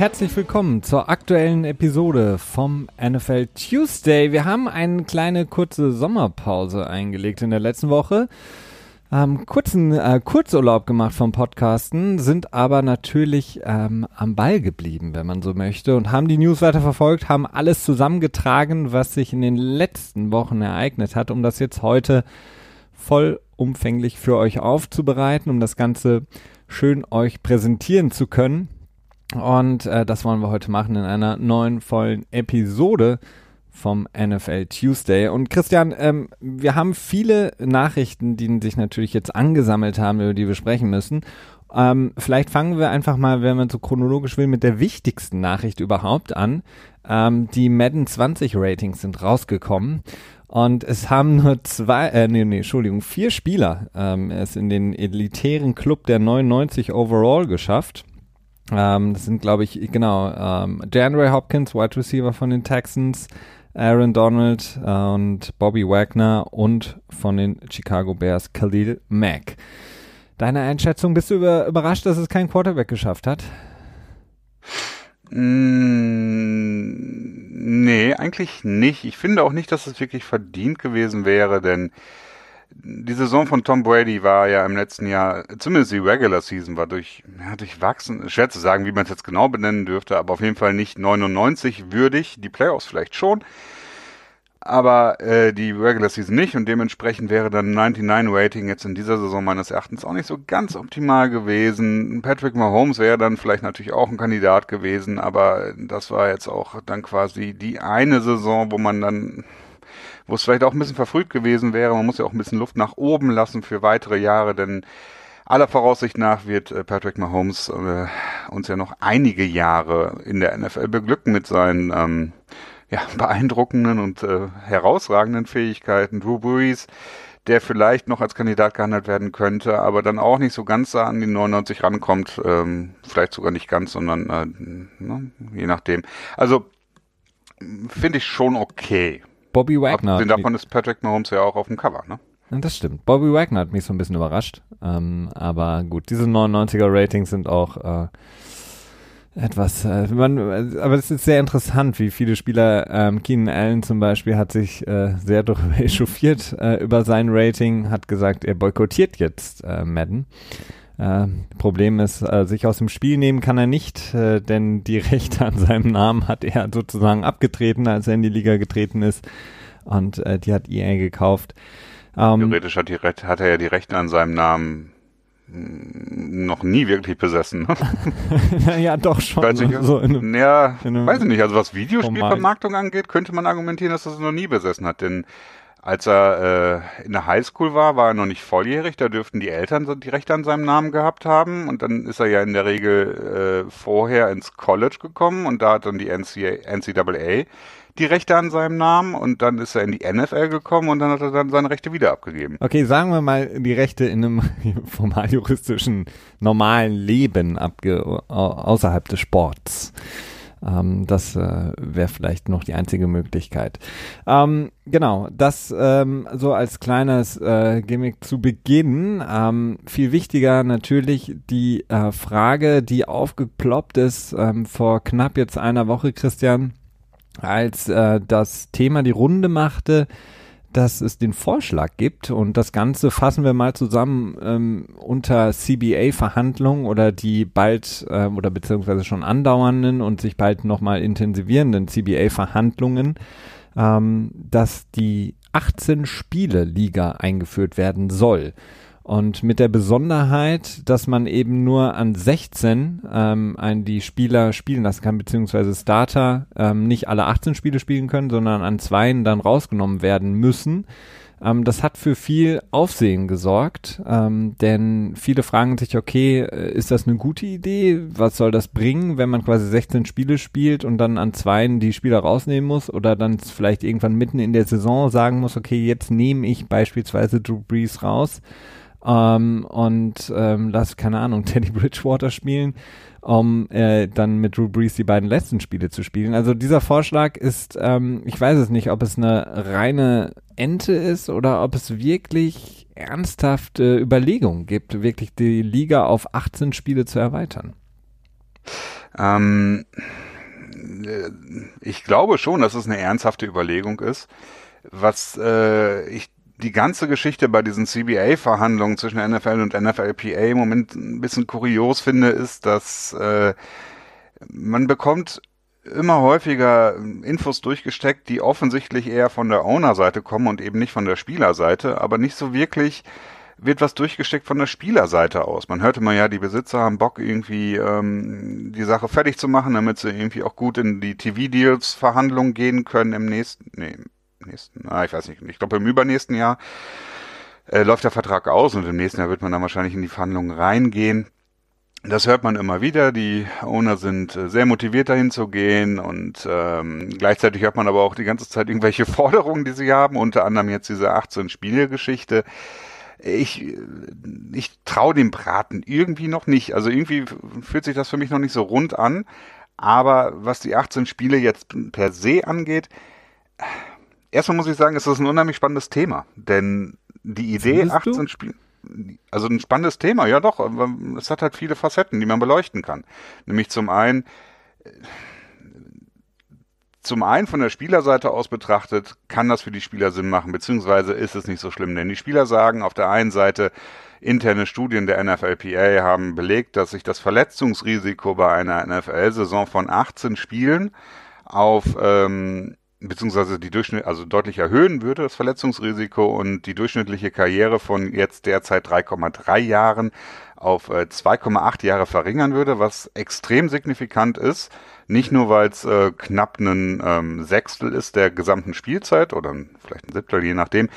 Herzlich willkommen zur aktuellen Episode vom NFL Tuesday. Wir haben eine kleine kurze Sommerpause eingelegt in der letzten Woche. Ähm, kurzen äh, Kurzurlaub gemacht vom Podcasten, sind aber natürlich ähm, am Ball geblieben, wenn man so möchte, und haben die News weiter verfolgt, haben alles zusammengetragen, was sich in den letzten Wochen ereignet hat, um das jetzt heute vollumfänglich für euch aufzubereiten, um das Ganze schön euch präsentieren zu können. Und äh, das wollen wir heute machen in einer neuen vollen Episode vom NFL Tuesday. Und Christian, ähm, wir haben viele Nachrichten, die sich natürlich jetzt angesammelt haben, über die wir sprechen müssen. Ähm, vielleicht fangen wir einfach mal, wenn man so chronologisch will, mit der wichtigsten Nachricht überhaupt an. Ähm, die Madden 20 Ratings sind rausgekommen. Und es haben nur zwei, äh, nee, nee, Entschuldigung, vier Spieler ähm, es in den elitären Club der 99 overall geschafft. Ähm, das sind, glaube ich, genau, ähm, DeAndre Hopkins, Wide Receiver von den Texans, Aaron Donald äh, und Bobby Wagner und von den Chicago Bears Khalil Mack. Deine Einschätzung, bist du über, überrascht, dass es kein Quarterback geschafft hat? Mm, nee, eigentlich nicht. Ich finde auch nicht, dass es wirklich verdient gewesen wäre, denn die Saison von Tom Brady war ja im letzten Jahr, zumindest die Regular Season war durch, ja, durchwachsen, schwer zu sagen, wie man es jetzt genau benennen dürfte, aber auf jeden Fall nicht 99 würdig, die Playoffs vielleicht schon aber äh, die Regular Season nicht und dementsprechend wäre dann 99 Rating jetzt in dieser Saison meines Erachtens auch nicht so ganz optimal gewesen. Patrick Mahomes wäre dann vielleicht natürlich auch ein Kandidat gewesen, aber das war jetzt auch dann quasi die eine Saison, wo man dann wo es vielleicht auch ein bisschen verfrüht gewesen wäre. Man muss ja auch ein bisschen Luft nach oben lassen für weitere Jahre, denn aller Voraussicht nach wird äh, Patrick Mahomes äh, uns ja noch einige Jahre in der NFL beglücken mit seinen ähm, ja, beeindruckenden und äh, herausragenden Fähigkeiten. Drew Brees, der vielleicht noch als Kandidat gehandelt werden könnte, aber dann auch nicht so ganz an die 99 rankommt, ähm, vielleicht sogar nicht ganz, sondern äh, ne, je nachdem. Also finde ich schon okay. Bobby Wagner. Abgesehen davon ist Patrick Mahomes ja auch auf dem Cover, ne? Das stimmt. Bobby Wagner hat mich so ein bisschen überrascht. Ähm, aber gut, diese 99er Ratings sind auch äh, etwas, äh, man, aber es ist sehr interessant, wie viele Spieler, ähm, Keenan Allen zum Beispiel hat sich äh, sehr darüber echauffiert äh, über sein Rating, hat gesagt, er boykottiert jetzt äh, Madden. Äh, Problem ist, äh, sich aus dem Spiel nehmen kann er nicht, äh, denn die Rechte an seinem Namen hat er sozusagen abgetreten, als er in die Liga getreten ist und äh, die hat EA gekauft. Ähm, Theoretisch hat, die, hat er ja die Rechte an seinem Namen noch nie wirklich besessen. ja, doch schon. Weiß ich, so in ja, weiß ich nicht. Also was Videospielvermarktung angeht, könnte man argumentieren, dass er es noch nie besessen hat. Denn als er äh, in der Highschool war, war er noch nicht volljährig. Da dürften die Eltern die Rechte an seinem Namen gehabt haben. Und dann ist er ja in der Regel äh, vorher ins College gekommen und da hat dann die NCAA, die Rechte an seinem Namen und dann ist er in die NFL gekommen und dann hat er dann seine Rechte wieder abgegeben. Okay, sagen wir mal die Rechte in einem formal juristischen normalen Leben abge außerhalb des Sports. Ähm, das äh, wäre vielleicht noch die einzige Möglichkeit. Ähm, genau, das ähm, so als kleines äh, Gimmick zu Beginn. Ähm, viel wichtiger natürlich die äh, Frage, die aufgeploppt ist ähm, vor knapp jetzt einer Woche, Christian als äh, das Thema die Runde machte, dass es den Vorschlag gibt und das Ganze fassen wir mal zusammen ähm, unter CBA-Verhandlungen oder die bald äh, oder beziehungsweise schon andauernden und sich bald nochmal intensivierenden CBA-Verhandlungen, ähm, dass die 18 Spiele Liga eingeführt werden soll. Und mit der Besonderheit, dass man eben nur an 16 ähm, ein, die Spieler spielen lassen kann, beziehungsweise Starter ähm, nicht alle 18 Spiele spielen können, sondern an zweien dann rausgenommen werden müssen. Ähm, das hat für viel Aufsehen gesorgt, ähm, denn viele fragen sich, okay, äh, ist das eine gute Idee? Was soll das bringen, wenn man quasi 16 Spiele spielt und dann an zweien die Spieler rausnehmen muss oder dann vielleicht irgendwann mitten in der Saison sagen muss, okay, jetzt nehme ich beispielsweise Drew Brees raus ähm, und ähm, lass, keine Ahnung, Teddy Bridgewater spielen, um äh, dann mit Drew Brees die beiden letzten Spiele zu spielen. Also dieser Vorschlag ist, ähm, ich weiß es nicht, ob es eine reine Ente ist oder ob es wirklich ernsthafte Überlegungen gibt, wirklich die Liga auf 18 Spiele zu erweitern. Ähm, äh, ich glaube schon, dass es eine ernsthafte Überlegung ist. Was äh, ich die ganze Geschichte bei diesen CBA-Verhandlungen zwischen NFL und NFLPA im Moment ein bisschen kurios finde, ist, dass äh, man bekommt immer häufiger Infos durchgesteckt, die offensichtlich eher von der Owner-Seite kommen und eben nicht von der Spielerseite, aber nicht so wirklich wird was durchgesteckt von der Spielerseite aus. Man hörte mal ja, die Besitzer haben Bock irgendwie ähm, die Sache fertig zu machen, damit sie irgendwie auch gut in die TV-Deals-Verhandlungen gehen können im nächsten, nee, nächsten, ah, ich weiß nicht, ich glaube im übernächsten Jahr äh, läuft der Vertrag aus und im nächsten Jahr wird man dann wahrscheinlich in die Verhandlungen reingehen. Das hört man immer wieder. Die Owner sind äh, sehr motiviert dahin zu gehen und ähm, gleichzeitig hört man aber auch die ganze Zeit irgendwelche Forderungen, die sie haben, unter anderem jetzt diese 18-Spiele-Geschichte. Ich, ich traue dem Braten irgendwie noch nicht. Also irgendwie fühlt sich das für mich noch nicht so rund an. Aber was die 18 Spiele jetzt per se angeht, erstmal muss ich sagen, es ist ein unheimlich spannendes Thema. Denn die Idee, Findest 18 Spiele, also ein spannendes Thema, ja doch, es hat halt viele Facetten, die man beleuchten kann. Nämlich zum einen, zum einen von der Spielerseite aus betrachtet, kann das für die Spieler Sinn machen, beziehungsweise ist es nicht so schlimm, denn die Spieler sagen auf der einen Seite, interne Studien der NFLPA haben belegt, dass sich das Verletzungsrisiko bei einer NFL-Saison von 18 Spielen auf ähm, beziehungsweise die Durchschnitt, also deutlich erhöhen würde, das Verletzungsrisiko und die durchschnittliche Karriere von jetzt derzeit 3,3 Jahren auf äh, 2,8 Jahre verringern würde, was extrem signifikant ist. Nicht nur, weil es äh, knapp ein ähm, Sechstel ist der gesamten Spielzeit oder vielleicht ein Siebtel, je nachdem,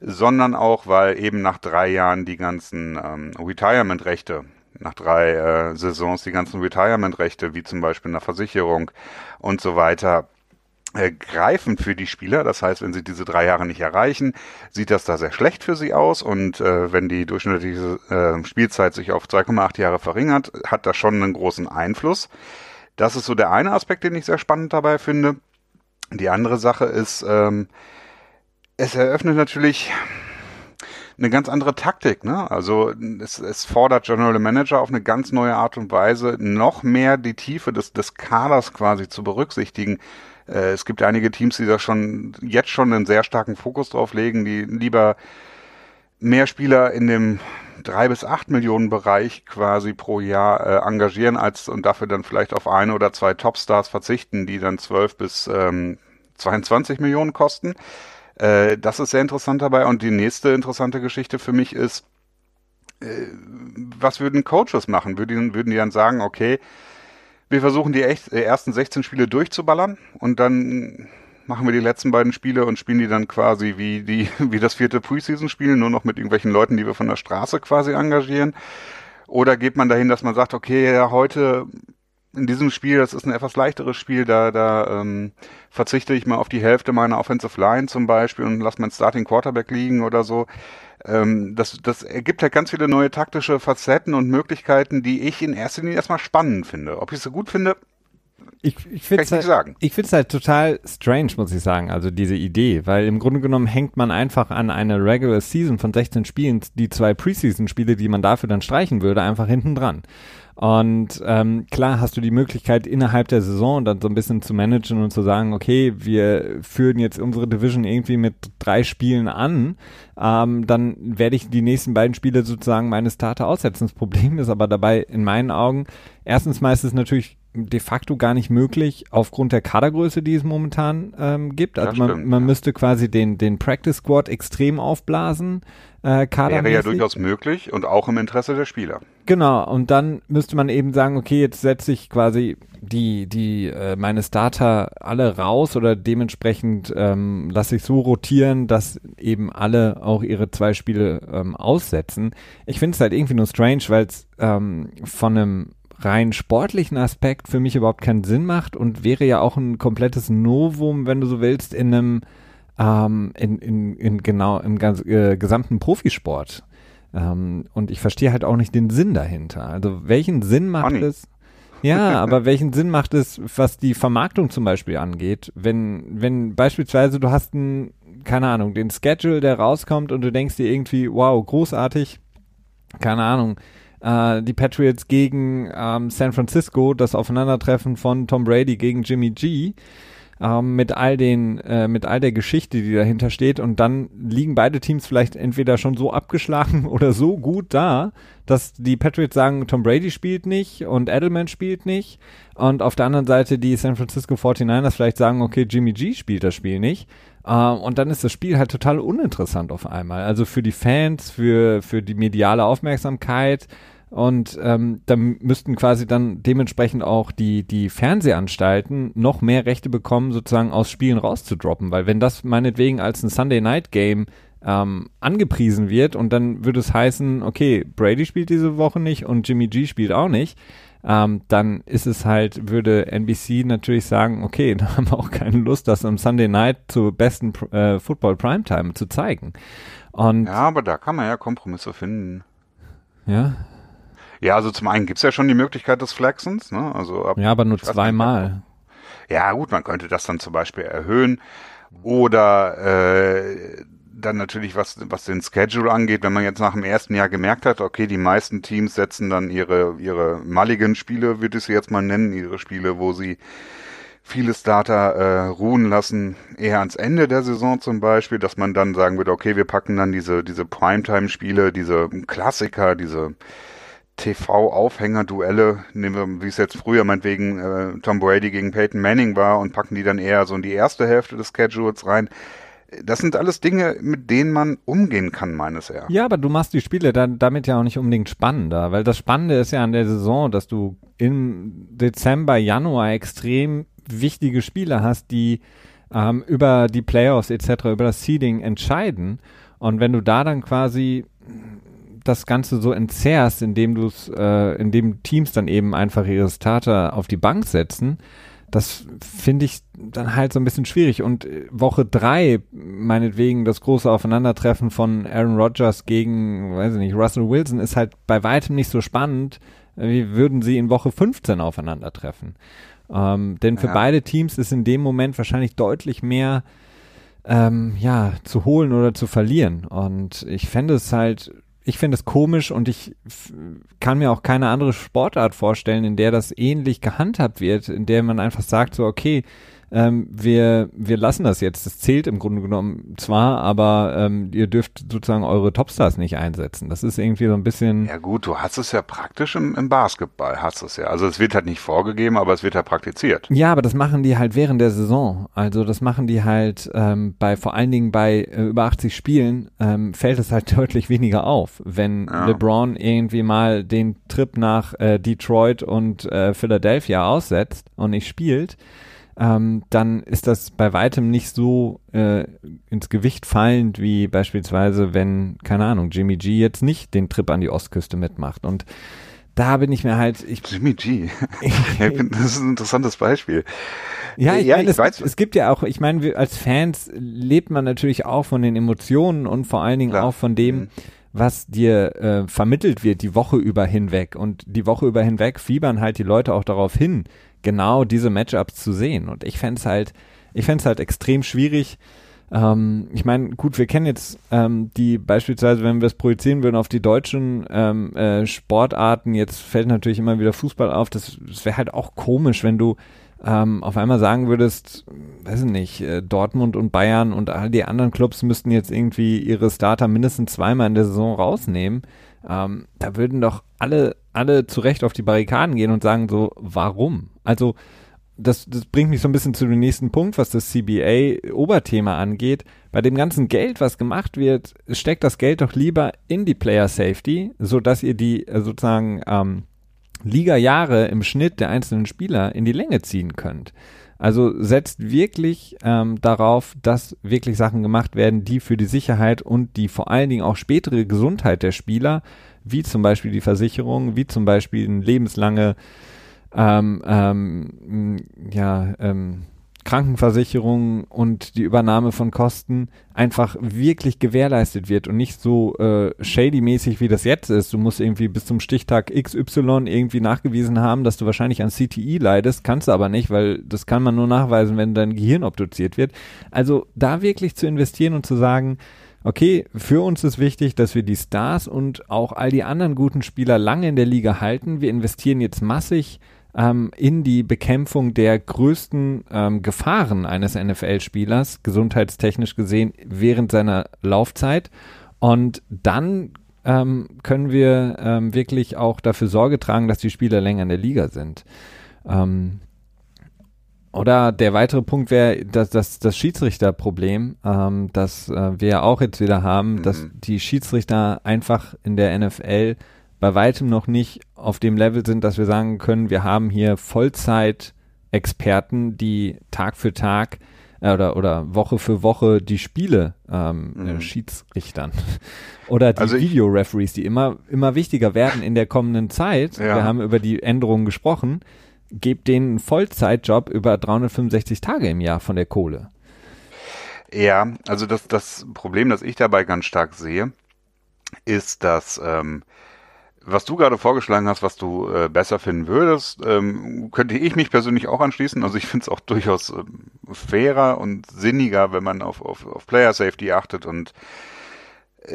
sondern auch, weil eben nach drei Jahren die ganzen ähm, Retirement-Rechte nach drei äh, Saisons die ganzen Retirement-Rechte, wie zum Beispiel eine Versicherung und so weiter, äh, greifen für die Spieler. Das heißt, wenn sie diese drei Jahre nicht erreichen, sieht das da sehr schlecht für sie aus. Und äh, wenn die durchschnittliche äh, Spielzeit sich auf 2,8 Jahre verringert, hat das schon einen großen Einfluss. Das ist so der eine Aspekt, den ich sehr spannend dabei finde. Die andere Sache ist, ähm, es eröffnet natürlich eine ganz andere Taktik. Ne? Also es, es fordert General Manager auf eine ganz neue Art und Weise, noch mehr die Tiefe des, des Kaders quasi zu berücksichtigen. Äh, es gibt einige Teams, die da schon jetzt schon einen sehr starken Fokus drauf legen, die lieber mehr Spieler in dem drei bis acht Millionen Bereich quasi pro Jahr äh, engagieren als und dafür dann vielleicht auf eine oder zwei Topstars verzichten, die dann zwölf bis ähm, 22 Millionen kosten. Äh, das ist sehr interessant dabei. Und die nächste interessante Geschichte für mich ist, äh, was würden Coaches machen? Würden, würden die dann sagen, okay, wir versuchen die äh, ersten 16 Spiele durchzuballern und dann machen wir die letzten beiden Spiele und spielen die dann quasi wie die, wie das vierte Preseason-Spiel, nur noch mit irgendwelchen Leuten, die wir von der Straße quasi engagieren. Oder geht man dahin, dass man sagt, okay, ja, heute in diesem Spiel, das ist ein etwas leichteres Spiel, da, da ähm, verzichte ich mal auf die Hälfte meiner Offensive Line zum Beispiel und lasse meinen Starting Quarterback liegen oder so. Ähm, das, das ergibt halt ganz viele neue taktische Facetten und Möglichkeiten, die ich in erster Linie erstmal spannend finde. Ob ich es so gut finde, ich, ich finde es halt, ich find's halt total strange, muss ich sagen, also diese Idee, weil im Grunde genommen hängt man einfach an eine Regular Season von 16 Spielen, die zwei Preseason-Spiele, die man dafür dann streichen würde, einfach hinten dran. Und ähm, klar hast du die Möglichkeit, innerhalb der Saison dann so ein bisschen zu managen und zu sagen, okay, wir führen jetzt unsere Division irgendwie mit drei Spielen an, ähm, dann werde ich die nächsten beiden Spiele sozusagen meine Starter aussetzen. Das Problem ist aber dabei in meinen Augen, erstens mal ist es natürlich de facto gar nicht möglich aufgrund der Kadergröße, die es momentan ähm, gibt. Also man, stimmt, man ja. müsste quasi den, den Practice Squad extrem aufblasen. Äh, Wäre ja durchaus möglich und auch im Interesse der Spieler. Genau, und dann müsste man eben sagen, okay, jetzt setze ich quasi die, die, äh, meine Starter alle raus oder dementsprechend ähm, lasse ich so rotieren, dass eben alle auch ihre zwei Spiele ähm, aussetzen. Ich finde es halt irgendwie nur strange, weil es ähm, von einem rein sportlichen Aspekt für mich überhaupt keinen Sinn macht und wäre ja auch ein komplettes Novum, wenn du so willst, in einem ähm, in, in, in genau im ganz, äh, gesamten Profisport. Ähm, und ich verstehe halt auch nicht den Sinn dahinter. Also welchen Sinn macht Money. es? Ja, aber welchen Sinn macht es, was die Vermarktung zum Beispiel angeht, wenn, wenn beispielsweise du hast einen, keine Ahnung, den Schedule, der rauskommt und du denkst dir irgendwie, wow, großartig, keine Ahnung, äh, die Patriots gegen ähm, San Francisco, das Aufeinandertreffen von Tom Brady gegen Jimmy G ähm, mit all den, äh, mit all der Geschichte, die dahinter steht. Und dann liegen beide Teams vielleicht entweder schon so abgeschlagen oder so gut da, dass die Patriots sagen, Tom Brady spielt nicht und Edelman spielt nicht. Und auf der anderen Seite die San Francisco 49ers vielleicht sagen, okay, Jimmy G spielt das Spiel nicht. Uh, und dann ist das Spiel halt total uninteressant auf einmal. Also für die Fans, für, für die mediale Aufmerksamkeit, und ähm, da müssten quasi dann dementsprechend auch die, die Fernsehanstalten noch mehr Rechte bekommen, sozusagen aus Spielen rauszudroppen. Weil wenn das meinetwegen als ein Sunday Night Game ähm, angepriesen wird und dann würde es heißen, okay, Brady spielt diese Woche nicht und Jimmy G spielt auch nicht, ähm, dann ist es halt, würde NBC natürlich sagen, okay, da haben wir auch keine Lust, das am Sunday Night zur besten äh, Football Primetime zu zeigen. Und ja, aber da kann man ja Kompromisse finden. Ja, ja, also zum einen gibt's ja schon die Möglichkeit des Flexens. Ne? Also ab, ja, aber nur zweimal. Ja, gut, man könnte das dann zum Beispiel erhöhen. Oder äh, dann natürlich, was, was den Schedule angeht, wenn man jetzt nach dem ersten Jahr gemerkt hat, okay, die meisten Teams setzen dann ihre, ihre Mulligan-Spiele, würde ich sie jetzt mal nennen, ihre Spiele, wo sie viele Starter äh, ruhen lassen, eher ans Ende der Saison zum Beispiel, dass man dann sagen würde, okay, wir packen dann diese, diese Primetime-Spiele, diese Klassiker, diese TV-Aufhänger-Duelle, nehmen wir, wie es jetzt früher meinetwegen äh, Tom Brady gegen Peyton Manning war und packen die dann eher so in die erste Hälfte des Schedules rein. Das sind alles Dinge, mit denen man umgehen kann, meines Erachtens. Ja, aber du machst die Spiele dann damit ja auch nicht unbedingt spannender, weil das Spannende ist ja an der Saison, dass du im Dezember, Januar extrem wichtige Spiele hast, die ähm, über die Playoffs etc., über das Seeding entscheiden. Und wenn du da dann quasi das Ganze so entzerrst, indem du es, äh, indem Teams dann eben einfach ihre Starter auf die Bank setzen, das finde ich dann halt so ein bisschen schwierig. Und äh, Woche drei, meinetwegen, das große Aufeinandertreffen von Aaron Rodgers gegen, weiß ich nicht, Russell Wilson ist halt bei weitem nicht so spannend, wie würden sie in Woche 15 aufeinandertreffen. Ähm, denn für ja. beide Teams ist in dem Moment wahrscheinlich deutlich mehr ähm, ja, zu holen oder zu verlieren. Und ich fände es halt ich finde es komisch und ich kann mir auch keine andere Sportart vorstellen, in der das ähnlich gehandhabt wird, in der man einfach sagt, so, okay, ähm, wir, wir lassen das jetzt. Das zählt im Grunde genommen zwar, aber ähm, ihr dürft sozusagen eure Topstars nicht einsetzen. Das ist irgendwie so ein bisschen. Ja gut, du hast es ja praktisch im, im Basketball, hast es ja. Also es wird halt nicht vorgegeben, aber es wird ja praktiziert. Ja, aber das machen die halt während der Saison. Also das machen die halt ähm, bei vor allen Dingen bei äh, über 80 Spielen ähm, fällt es halt deutlich weniger auf, wenn ja. LeBron irgendwie mal den Trip nach äh, Detroit und äh, Philadelphia aussetzt und nicht spielt ähm, dann ist das bei weitem nicht so äh, ins Gewicht fallend wie beispielsweise, wenn, keine Ahnung, Jimmy G jetzt nicht den Trip an die Ostküste mitmacht. Und da bin ich mir halt. Ich, Jimmy G. ja, das ist ein interessantes Beispiel. Ja, ich, ja, meine, ich es, weiß. es gibt ja auch, ich meine, als Fans lebt man natürlich auch von den Emotionen und vor allen Dingen Klar. auch von dem, mhm. was dir äh, vermittelt wird die Woche über hinweg. Und die Woche über hinweg fiebern halt die Leute auch darauf hin, genau diese Matchups zu sehen. Und ich fände es halt, ich fände es halt extrem schwierig. Ähm, ich meine, gut, wir kennen jetzt ähm, die beispielsweise, wenn wir es projizieren würden auf die deutschen ähm, äh, Sportarten, jetzt fällt natürlich immer wieder Fußball auf. Das, das wäre halt auch komisch, wenn du ähm, auf einmal sagen würdest, weiß ich nicht, äh, Dortmund und Bayern und all die anderen Clubs müssten jetzt irgendwie ihre Starter mindestens zweimal in der Saison rausnehmen. Ähm, da würden doch alle, alle zu Recht auf die Barrikaden gehen und sagen so, warum? Also, das, das bringt mich so ein bisschen zu dem nächsten Punkt, was das CBA-Oberthema angeht. Bei dem ganzen Geld, was gemacht wird, steckt das Geld doch lieber in die Player Safety, so dass ihr die äh, sozusagen ähm, Liga-Jahre im Schnitt der einzelnen Spieler in die Länge ziehen könnt. Also setzt wirklich ähm, darauf, dass wirklich Sachen gemacht werden, die für die Sicherheit und die vor allen Dingen auch spätere Gesundheit der Spieler, wie zum Beispiel die Versicherung, wie zum Beispiel eine lebenslange ähm, ähm, ja, ähm, Krankenversicherung und die Übernahme von Kosten einfach wirklich gewährleistet wird und nicht so äh, shady-mäßig, wie das jetzt ist. Du musst irgendwie bis zum Stichtag XY irgendwie nachgewiesen haben, dass du wahrscheinlich an CTI leidest, kannst du aber nicht, weil das kann man nur nachweisen, wenn dein Gehirn obduziert wird. Also da wirklich zu investieren und zu sagen, okay, für uns ist wichtig, dass wir die Stars und auch all die anderen guten Spieler lange in der Liga halten. Wir investieren jetzt massig ähm, in die Bekämpfung der größten ähm, Gefahren eines NFL-Spielers, gesundheitstechnisch gesehen, während seiner Laufzeit. Und dann ähm, können wir ähm, wirklich auch dafür Sorge tragen, dass die Spieler länger in der Liga sind. Ähm, oder der weitere Punkt wäre das, das, das Schiedsrichterproblem, ähm, das äh, wir ja auch jetzt wieder haben, mhm. dass die Schiedsrichter einfach in der NFL bei weitem noch nicht auf dem Level sind, dass wir sagen können, wir haben hier Vollzeit-Experten, die Tag für Tag äh, oder, oder Woche für Woche die Spiele ähm, äh, mhm. Schiedsrichtern. oder die also Videoreferees, die immer, immer wichtiger werden in der kommenden Zeit. Ja. Wir haben über die Änderungen gesprochen gebt denen einen Vollzeitjob über 365 Tage im Jahr von der Kohle. Ja, also das, das Problem, das ich dabei ganz stark sehe, ist, dass ähm, was du gerade vorgeschlagen hast, was du äh, besser finden würdest, ähm, könnte ich mich persönlich auch anschließen. Also ich finde es auch durchaus ähm, fairer und sinniger, wenn man auf, auf, auf Player Safety achtet und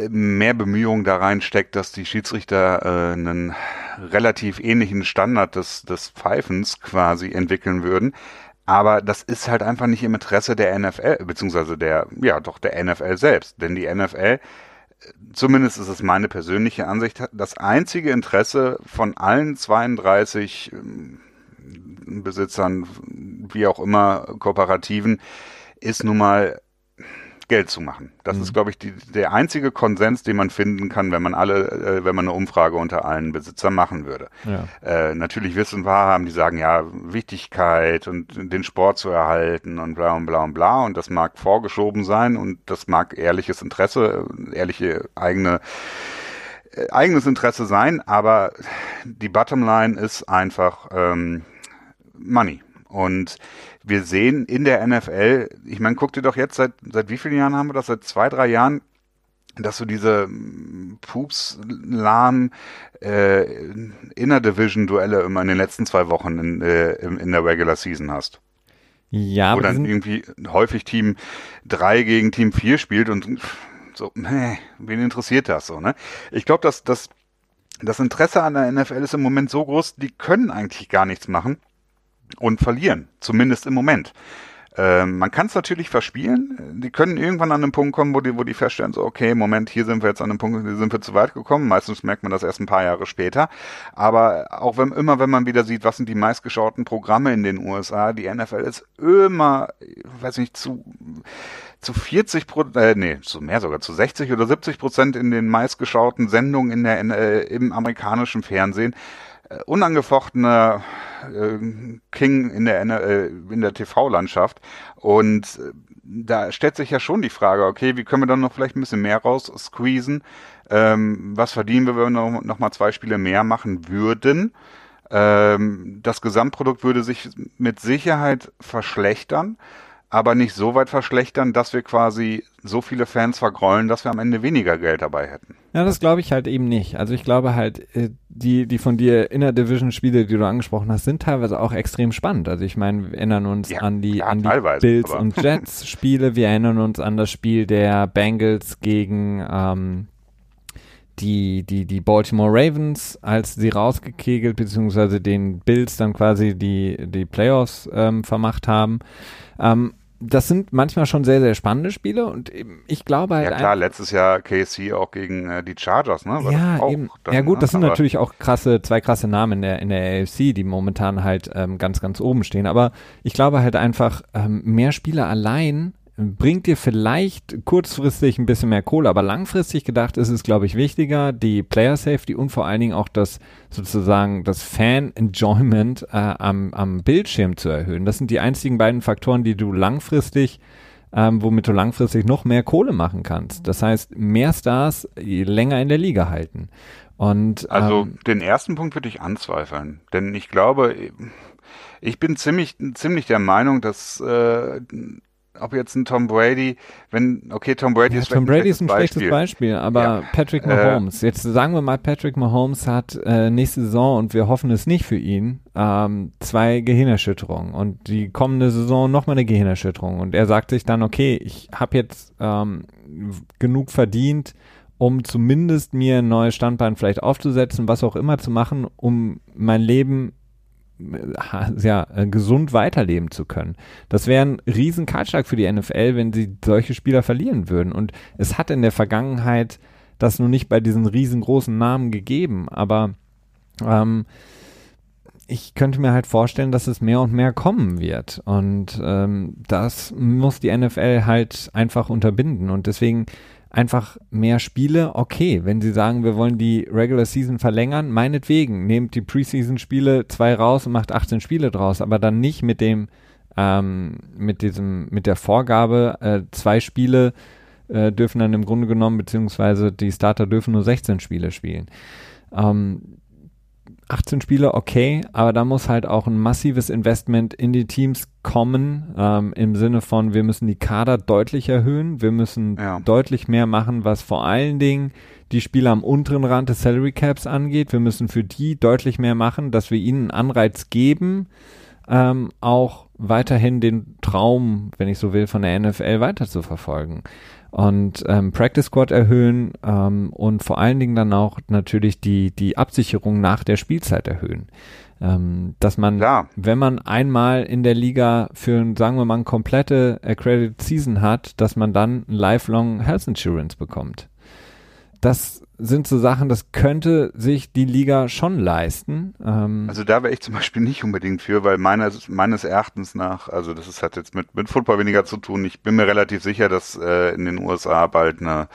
mehr Bemühungen da reinsteckt, dass die Schiedsrichter äh, einen relativ ähnlichen Standard des, des Pfeifens quasi entwickeln würden. Aber das ist halt einfach nicht im Interesse der NFL, beziehungsweise der, ja doch der NFL selbst. Denn die NFL, zumindest ist es meine persönliche Ansicht, das einzige Interesse von allen 32 ähm, Besitzern, wie auch immer, Kooperativen, ist nun mal Geld zu machen. Das mhm. ist, glaube ich, die, der einzige Konsens, den man finden kann, wenn man alle, äh, wenn man eine Umfrage unter allen Besitzern machen würde. Ja. Äh, natürlich wissen wir haben, die sagen, ja, Wichtigkeit und den Sport zu erhalten und bla und bla und bla und das mag vorgeschoben sein und das mag ehrliches Interesse, ehrliche eigene äh, eigenes Interesse sein, aber die Bottomline ist einfach ähm, Money. Und wir sehen in der NFL, ich meine, guck dir doch jetzt, seit, seit wie vielen Jahren haben wir das? Seit zwei, drei Jahren, dass du diese mm, Pups, lahm, äh, Inner Division Duelle immer in den letzten zwei Wochen in, äh, in, der Regular Season hast. Ja, Wo dann irgendwie häufig Team 3 gegen Team 4 spielt und so, nee, wen interessiert das so, ne? Ich glaube, dass das, das Interesse an der NFL ist im Moment so groß, die können eigentlich gar nichts machen und verlieren, zumindest im Moment. Ähm, man kann es natürlich verspielen. Die können irgendwann an einen Punkt kommen, wo die, wo die feststellen, so, okay, Moment, hier sind wir jetzt an einem Punkt, hier sind wir zu weit gekommen. Meistens merkt man das erst ein paar Jahre später. Aber auch wenn, immer wenn man wieder sieht, was sind die meistgeschauten Programme in den USA, die NFL ist immer, weiß nicht, zu, zu 40 Prozent, äh, nee, zu mehr sogar, zu 60 oder 70 Prozent in den meistgeschauten Sendungen in der, äh, im amerikanischen Fernsehen äh, unangefochtener äh, King in der, äh, in der TV-Landschaft. Und äh, da stellt sich ja schon die Frage, okay, wie können wir dann noch vielleicht ein bisschen mehr raus squeezen? Ähm, was verdienen wir, wenn wir noch, noch mal zwei Spiele mehr machen würden? Ähm, das Gesamtprodukt würde sich mit Sicherheit verschlechtern aber nicht so weit verschlechtern, dass wir quasi so viele Fans vergrollen, dass wir am Ende weniger Geld dabei hätten. Ja, das glaube ich halt eben nicht. Also ich glaube halt, äh, die, die von dir Inner Division Spiele, die du angesprochen hast, sind teilweise auch extrem spannend. Also ich meine, wir erinnern uns ja, an die, ja, an die Bills und Jets Spiele, wir erinnern uns an das Spiel der Bengals gegen ähm, die, die, die Baltimore Ravens, als sie rausgekegelt, beziehungsweise den Bills dann quasi die, die Playoffs ähm, vermacht haben. Ähm, das sind manchmal schon sehr, sehr spannende Spiele und ich glaube halt. Ja klar, letztes Jahr KC auch gegen äh, die Chargers, ne? War ja, eben. Dann, ja gut, ne? das sind natürlich auch krasse, zwei krasse Namen in der, in der AFC, die momentan halt ähm, ganz, ganz oben stehen. Aber ich glaube halt einfach, ähm, mehr Spieler allein bringt dir vielleicht kurzfristig ein bisschen mehr Kohle, aber langfristig gedacht ist es, glaube ich, wichtiger, die Player Safety und vor allen Dingen auch das sozusagen das Fan Enjoyment äh, am, am Bildschirm zu erhöhen. Das sind die einzigen beiden Faktoren, die du langfristig ähm, womit du langfristig noch mehr Kohle machen kannst. Das heißt, mehr Stars länger in der Liga halten. Und, also ähm, den ersten Punkt würde ich anzweifeln, denn ich glaube, ich bin ziemlich, ziemlich der Meinung, dass äh, ob jetzt ein Tom Brady, wenn, okay, Tom Brady ja, ist Tom Brady ist ein Beispiel. schlechtes Beispiel, aber ja. Patrick äh, Mahomes, äh, jetzt sagen wir mal, Patrick Mahomes hat äh, nächste Saison und wir hoffen es nicht für ihn, ähm, zwei Gehirnerschütterungen und die kommende Saison nochmal eine Gehirnerschütterung und er sagt sich dann, okay, ich habe jetzt ähm, genug verdient, um zumindest mir ein neues Standbein vielleicht aufzusetzen, was auch immer zu machen, um mein Leben ja, äh, gesund weiterleben zu können. Das wäre ein riesen Kaltschlag für die NFL, wenn sie solche Spieler verlieren würden. Und es hat in der Vergangenheit das nur nicht bei diesen riesengroßen Namen gegeben, aber ähm, ich könnte mir halt vorstellen, dass es mehr und mehr kommen wird. Und ähm, das muss die NFL halt einfach unterbinden. Und deswegen einfach mehr Spiele, okay, wenn sie sagen, wir wollen die Regular Season verlängern, meinetwegen, nehmt die Preseason Spiele zwei raus und macht 18 Spiele draus, aber dann nicht mit dem, ähm, mit diesem, mit der Vorgabe, äh, zwei Spiele äh, dürfen dann im Grunde genommen, beziehungsweise die Starter dürfen nur 16 Spiele spielen. Ähm, 18 Spiele, okay, aber da muss halt auch ein massives Investment in die Teams kommen, ähm, im Sinne von, wir müssen die Kader deutlich erhöhen, wir müssen ja. deutlich mehr machen, was vor allen Dingen die Spieler am unteren Rand des Salary Caps angeht. Wir müssen für die deutlich mehr machen, dass wir ihnen einen Anreiz geben, ähm, auch weiterhin den Traum, wenn ich so will, von der NFL weiter zu verfolgen und ähm, Practice Squad erhöhen ähm, und vor allen Dingen dann auch natürlich die, die Absicherung nach der Spielzeit erhöhen. Ähm, dass man, ja. wenn man einmal in der Liga für, sagen wir mal, eine komplette Accredited Season hat, dass man dann Lifelong Health Insurance bekommt. Das sind so Sachen, das könnte sich die Liga schon leisten. Ähm also da wäre ich zum Beispiel nicht unbedingt für, weil meines, meines Erachtens nach, also das ist, hat jetzt mit, mit Football weniger zu tun. Ich bin mir relativ sicher, dass äh, in den USA bald eine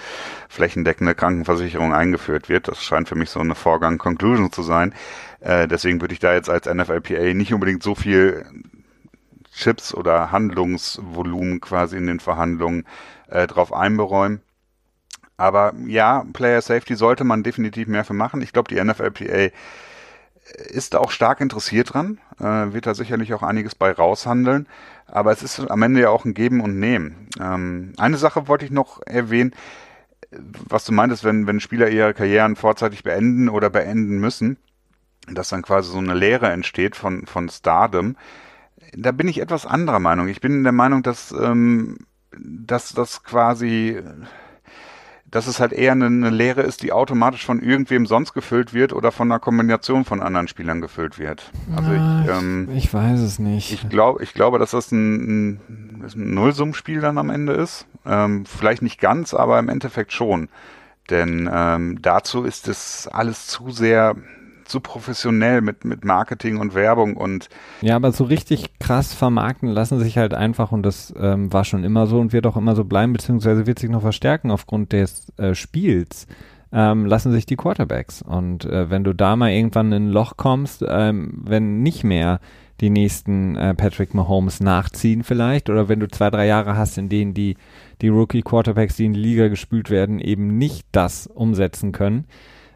flächendeckende Krankenversicherung eingeführt wird. Das scheint für mich so eine Vorgang-Conclusion zu sein. Äh, deswegen würde ich da jetzt als NFLPA nicht unbedingt so viel Chips oder Handlungsvolumen quasi in den Verhandlungen äh, drauf einberäumen. Aber ja, Player Safety sollte man definitiv mehr für machen. Ich glaube, die NFLPA ist auch stark interessiert dran, äh, wird da sicherlich auch einiges bei raushandeln. Aber es ist am Ende ja auch ein Geben und Nehmen. Ähm, eine Sache wollte ich noch erwähnen, was du meintest, wenn, wenn Spieler ihre Karrieren vorzeitig beenden oder beenden müssen, dass dann quasi so eine Lehre entsteht von, von Stardom. Da bin ich etwas anderer Meinung. Ich bin der Meinung, dass, ähm, dass das quasi dass es halt eher eine, eine Lehre ist, die automatisch von irgendwem sonst gefüllt wird oder von einer Kombination von anderen Spielern gefüllt wird. Also Na, ich, ähm, ich weiß es nicht. Ich glaube, ich glaube, dass das ein, ein, ein Nullsummspiel dann am Ende ist. Ähm, vielleicht nicht ganz, aber im Endeffekt schon. Denn ähm, dazu ist es alles zu sehr zu professionell mit, mit Marketing und Werbung und. Ja, aber so richtig krass vermarkten lassen sich halt einfach und das ähm, war schon immer so und wird auch immer so bleiben, beziehungsweise wird sich noch verstärken aufgrund des äh, Spiels. Ähm, lassen sich die Quarterbacks. Und äh, wenn du da mal irgendwann in ein Loch kommst, ähm, wenn nicht mehr die nächsten äh, Patrick Mahomes nachziehen vielleicht, oder wenn du zwei, drei Jahre hast, in denen die, die Rookie-Quarterbacks, die in die Liga gespült werden, eben nicht das umsetzen können,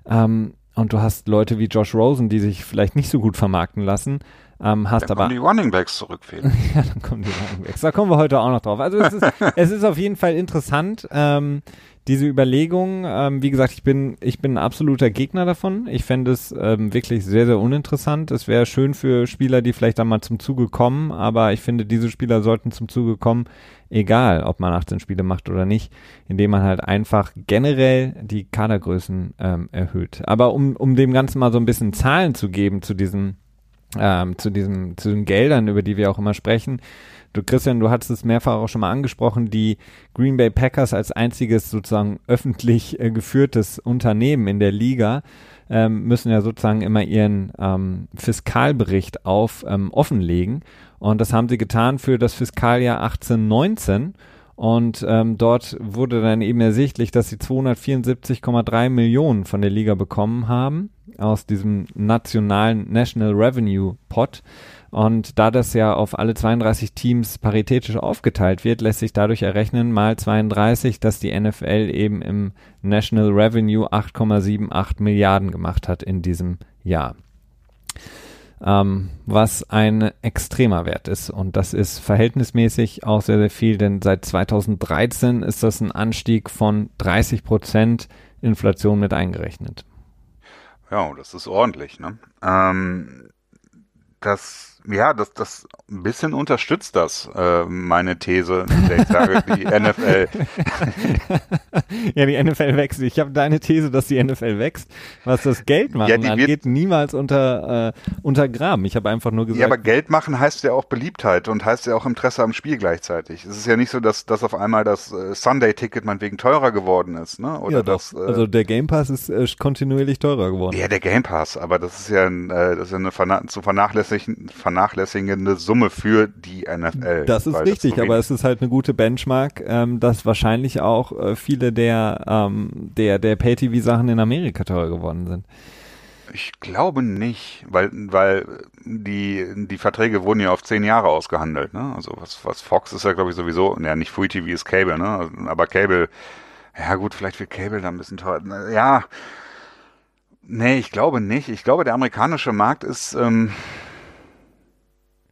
ähm, und du hast Leute wie Josh Rosen, die sich vielleicht nicht so gut vermarkten lassen, ähm, hast dann aber. Kommen die Running Backs zurückfehlen. ja, dann kommen die Running Backs. Da kommen wir heute auch noch drauf. Also es ist, es ist auf jeden Fall interessant, ähm, diese Überlegung. Ähm, wie gesagt, ich bin, ich bin ein absoluter Gegner davon. Ich fände es ähm, wirklich sehr, sehr uninteressant. Es wäre schön für Spieler, die vielleicht dann mal zum Zuge kommen, aber ich finde, diese Spieler sollten zum Zuge kommen, egal ob man 18 Spiele macht oder nicht, indem man halt einfach generell die Kadergrößen ähm, erhöht. Aber um, um dem Ganzen mal so ein bisschen Zahlen zu geben zu diesen, ähm, zu diesen, zu den Geldern, über die wir auch immer sprechen. Du, Christian, du hattest es mehrfach auch schon mal angesprochen, die Green Bay Packers als einziges sozusagen öffentlich äh, geführtes Unternehmen in der Liga ähm, müssen ja sozusagen immer ihren ähm, Fiskalbericht auf ähm, offenlegen. Und das haben sie getan für das Fiskaljahr 1819. Und ähm, dort wurde dann eben ersichtlich, dass sie 274,3 Millionen von der Liga bekommen haben aus diesem nationalen National Revenue Pot. Und da das ja auf alle 32 Teams paritätisch aufgeteilt wird, lässt sich dadurch errechnen, mal 32, dass die NFL eben im National Revenue 8,78 Milliarden gemacht hat in diesem Jahr ähm, was ein extremer Wert ist. Und das ist verhältnismäßig auch sehr, sehr viel, denn seit 2013 ist das ein Anstieg von 30 Prozent Inflation mit eingerechnet. Ja, das ist ordentlich. Ne? Ähm, das ja, das, das ein bisschen unterstützt das, äh, meine These, ich sage, die NFL. ja, die NFL wächst. Ich habe deine These, dass die NFL wächst, was das Geld machen ja, angeht, niemals unter, äh, untergraben. Ich habe einfach nur gesagt. Ja, aber Geld machen heißt ja auch Beliebtheit und heißt ja auch Interesse am Spiel gleichzeitig. Es ist ja nicht so, dass, dass auf einmal das äh, Sunday-Ticket meinetwegen teurer geworden ist, ne? Oder ja, das, äh, also der Game Pass ist äh, kontinuierlich teurer geworden. Ja, der Game Pass, aber das ist ja, ein, äh, das ist ja eine zu vernachlässigen vernachlässigende Summe für die NFL. Das ist richtig, das aber es ist halt eine gute Benchmark, ähm, dass wahrscheinlich auch äh, viele der, ähm, der, der Pay-TV-Sachen in Amerika teurer geworden sind. Ich glaube nicht, weil, weil die, die Verträge wurden ja auf zehn Jahre ausgehandelt, ne? Also was, was Fox ist ja, glaube ich, sowieso, ja, nicht Free TV ist Cable, ne? Aber Cable, ja gut, vielleicht wird Cable da ein bisschen teuer. Ja. Nee, ich glaube nicht. Ich glaube, der amerikanische Markt ist, ähm,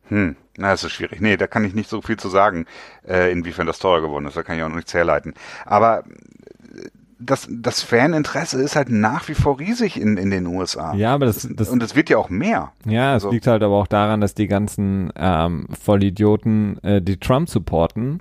hm, na, das ist schwierig. Nee, da kann ich nicht so viel zu sagen, äh, inwiefern das teurer geworden ist. Da kann ich auch noch nichts herleiten. Aber äh, das, das Faninteresse ist halt nach wie vor riesig in, in den USA. Ja, aber das, das und es wird ja auch mehr. Ja, es also, liegt halt aber auch daran, dass die ganzen ähm, Vollidioten, äh, die Trump supporten,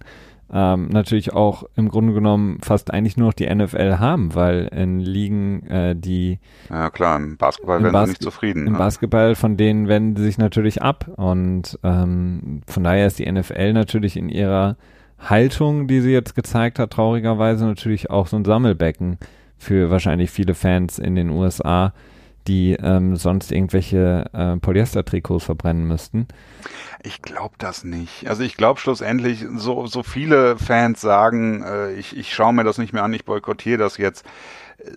ähm, natürlich auch im Grunde genommen fast eigentlich nur noch die NFL haben, weil in Ligen, äh, die Ja klar, im Basketball im werden Bas sie nicht zufrieden. Im ne? Basketball, von denen wenden sie sich natürlich ab. Und ähm, von daher ist die NFL natürlich in ihrer Haltung, die sie jetzt gezeigt hat, traurigerweise natürlich auch so ein Sammelbecken für wahrscheinlich viele Fans in den USA, die ähm, sonst irgendwelche äh, Polyester-Trikots verbrennen müssten. Ich glaube das nicht. Also ich glaube schlussendlich, so, so viele Fans sagen, äh, ich, ich schaue mir das nicht mehr an, ich boykottiere das jetzt äh,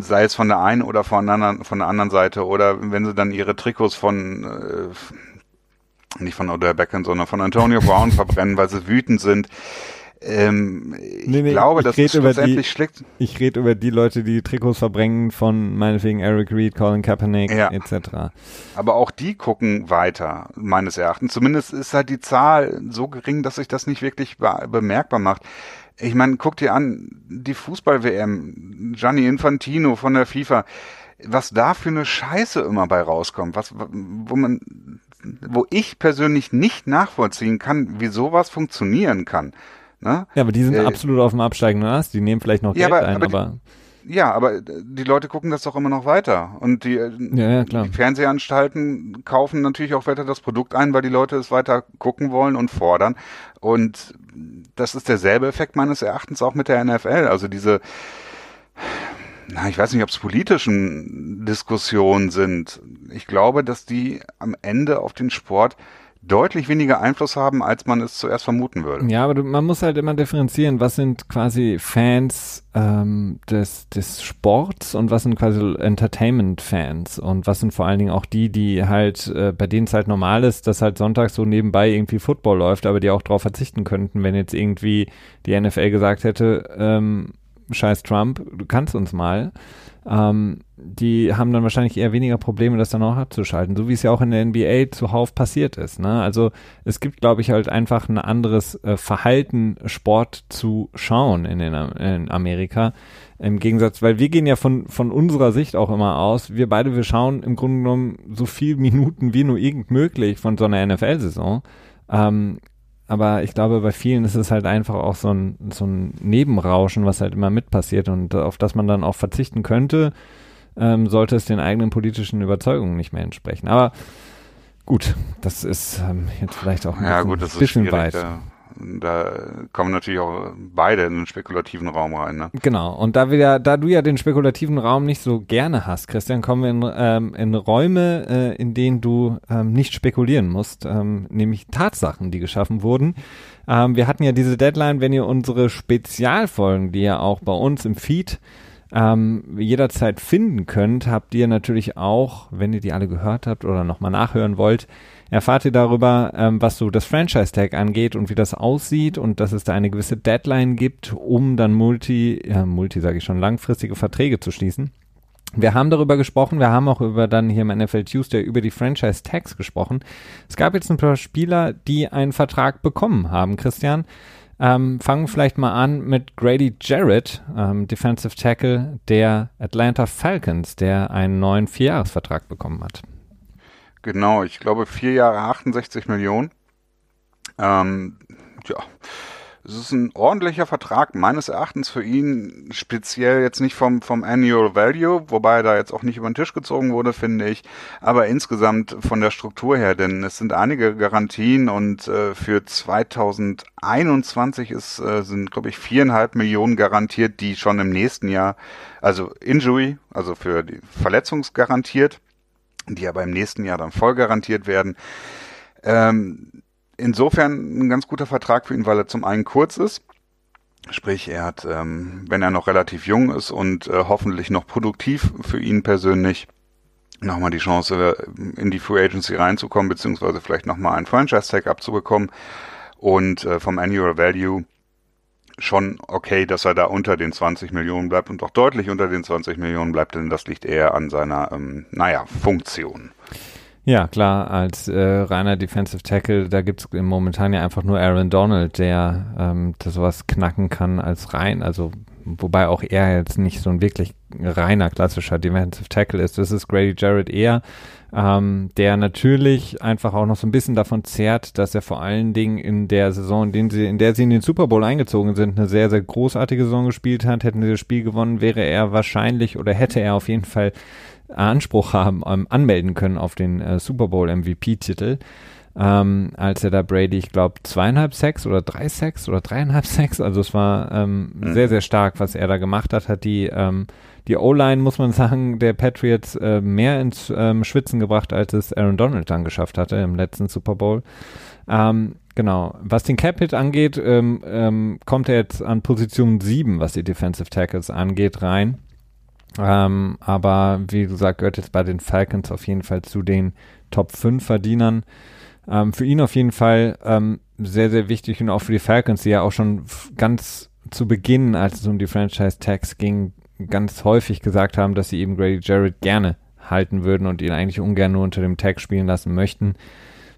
sei es von der einen oder von der anderen, von der anderen Seite oder wenn sie dann ihre Trikots von äh, nicht von Odell Beckham, sondern von Antonio Brown verbrennen, weil sie wütend sind. Ähm, ich nee, nee, glaube, ich dass es schlussendlich die, schlägt. Ich rede über die Leute, die Trikots verbrennen von meinetwegen Eric Reed, Colin Kaepernick ja. etc. Aber auch die gucken weiter, meines Erachtens. Zumindest ist halt die Zahl so gering, dass sich das nicht wirklich be bemerkbar macht. Ich meine, guck dir an, die Fußball-WM, Gianni Infantino von der FIFA, was da für eine Scheiße immer bei rauskommt, was, wo man, wo ich persönlich nicht nachvollziehen kann, wie sowas funktionieren kann. Ne? Ja, aber die sind äh, absolut auf dem absteigenden Ast. Die nehmen vielleicht noch ja, Geld aber, ein, aber, aber die, ja, aber die Leute gucken das doch immer noch weiter. Und die, ja, ja, klar. die Fernsehanstalten kaufen natürlich auch weiter das Produkt ein, weil die Leute es weiter gucken wollen und fordern. Und das ist derselbe Effekt meines Erachtens auch mit der NFL. Also diese, na, ich weiß nicht, ob es politischen Diskussionen sind. Ich glaube, dass die am Ende auf den Sport deutlich weniger Einfluss haben, als man es zuerst vermuten würde. Ja, aber du, man muss halt immer differenzieren, was sind quasi Fans ähm, des, des Sports und was sind quasi Entertainment-Fans und was sind vor allen Dingen auch die, die halt, äh, bei denen es halt normal ist, dass halt sonntags so nebenbei irgendwie Football läuft, aber die auch darauf verzichten könnten, wenn jetzt irgendwie die NFL gesagt hätte, ähm, scheiß Trump, du kannst uns mal ähm, die haben dann wahrscheinlich eher weniger Probleme, das dann auch abzuschalten, so wie es ja auch in der NBA zuhauf passiert ist. Ne? Also es gibt, glaube ich, halt einfach ein anderes äh, Verhalten, Sport zu schauen in, den, in Amerika. Im Gegensatz, weil wir gehen ja von, von unserer Sicht auch immer aus, wir beide, wir schauen im Grunde genommen so viel Minuten wie nur irgend möglich von so einer NFL-Saison. Ähm, aber ich glaube, bei vielen ist es halt einfach auch so ein, so ein Nebenrauschen, was halt immer mit passiert und auf das man dann auch verzichten könnte, ähm, sollte es den eigenen politischen Überzeugungen nicht mehr entsprechen. Aber gut, das ist ähm, jetzt vielleicht auch ein ja, bisschen, gut, das ist bisschen weit. Da da kommen natürlich auch beide in den spekulativen Raum rein. Ne? Genau. Und da wir, da du ja den spekulativen Raum nicht so gerne hast, Christian, kommen wir in, ähm, in Räume, äh, in denen du ähm, nicht spekulieren musst, ähm, nämlich Tatsachen, die geschaffen wurden. Ähm, wir hatten ja diese Deadline, wenn ihr unsere Spezialfolgen, die ja auch bei uns im Feed ähm, jederzeit finden könnt, habt ihr natürlich auch, wenn ihr die alle gehört habt oder nochmal nachhören wollt, erfahrt ihr darüber, ähm, was so das Franchise-Tag angeht und wie das aussieht und dass es da eine gewisse Deadline gibt, um dann Multi, ja, Multi sage ich schon, langfristige Verträge zu schließen. Wir haben darüber gesprochen, wir haben auch über dann hier im NFL Tuesday über die Franchise Tags gesprochen. Es gab jetzt ein paar Spieler, die einen Vertrag bekommen haben, Christian. Ähm, fangen wir vielleicht mal an mit Grady Jarrett, ähm, Defensive Tackle der Atlanta Falcons, der einen neuen Vierjahresvertrag bekommen hat. Genau, ich glaube vier Jahre 68 Millionen. Ähm, ja, es ist ein ordentlicher Vertrag, meines Erachtens für ihn, speziell jetzt nicht vom, vom Annual Value, wobei da jetzt auch nicht über den Tisch gezogen wurde, finde ich, aber insgesamt von der Struktur her, denn es sind einige Garantien und äh, für 2021 ist, äh, sind, glaube ich, viereinhalb Millionen garantiert, die schon im nächsten Jahr, also Injury, also für die Verletzungsgarantiert, die aber im nächsten Jahr dann voll garantiert werden. Ähm, insofern ein ganz guter Vertrag für ihn, weil er zum einen kurz ist. Sprich, er hat, ähm, wenn er noch relativ jung ist und äh, hoffentlich noch produktiv für ihn persönlich, nochmal die Chance, äh, in die Free Agency reinzukommen, beziehungsweise vielleicht nochmal einen Franchise-Tag abzubekommen. Und äh, vom Annual Value schon okay, dass er da unter den 20 Millionen bleibt und auch deutlich unter den 20 Millionen bleibt, denn das liegt eher an seiner, ähm, naja, Funktion. Ja, klar, als äh, reiner Defensive Tackle, da gibt es momentan ja einfach nur Aaron Donald, der ähm, das sowas knacken kann als rein, also wobei auch er jetzt nicht so ein wirklich reiner klassischer Defensive Tackle ist. Das ist Grady Jarrett eher, ähm, der natürlich einfach auch noch so ein bisschen davon zehrt, dass er vor allen Dingen in der Saison, in, den sie, in der sie in den Super Bowl eingezogen sind, eine sehr, sehr großartige Saison gespielt hat. Hätten sie das Spiel gewonnen, wäre er wahrscheinlich oder hätte er auf jeden Fall Anspruch haben, ähm, anmelden können auf den äh, Super Bowl MVP-Titel. Ähm, als er da Brady, ich glaube, zweieinhalb Sacks oder drei Sacks oder dreieinhalb Sacks, also es war ähm, mhm. sehr, sehr stark, was er da gemacht hat, hat die, ähm, die O-Line, muss man sagen, der Patriots äh, mehr ins ähm, Schwitzen gebracht, als es Aaron Donald dann geschafft hatte im letzten Super Bowl. Ähm, genau. Was den Cap-Hit angeht, ähm, kommt er jetzt an Position 7, was die Defensive Tackles angeht, rein. Ähm, aber wie gesagt, gehört jetzt bei den Falcons auf jeden Fall zu den Top 5 Verdienern. Ähm, für ihn auf jeden Fall ähm, sehr, sehr wichtig und auch für die Falcons, die ja auch schon ganz zu Beginn, als es um die Franchise-Tags ging, ganz häufig gesagt haben, dass sie eben Grady Jarrett gerne halten würden und ihn eigentlich ungern nur unter dem Tag spielen lassen möchten.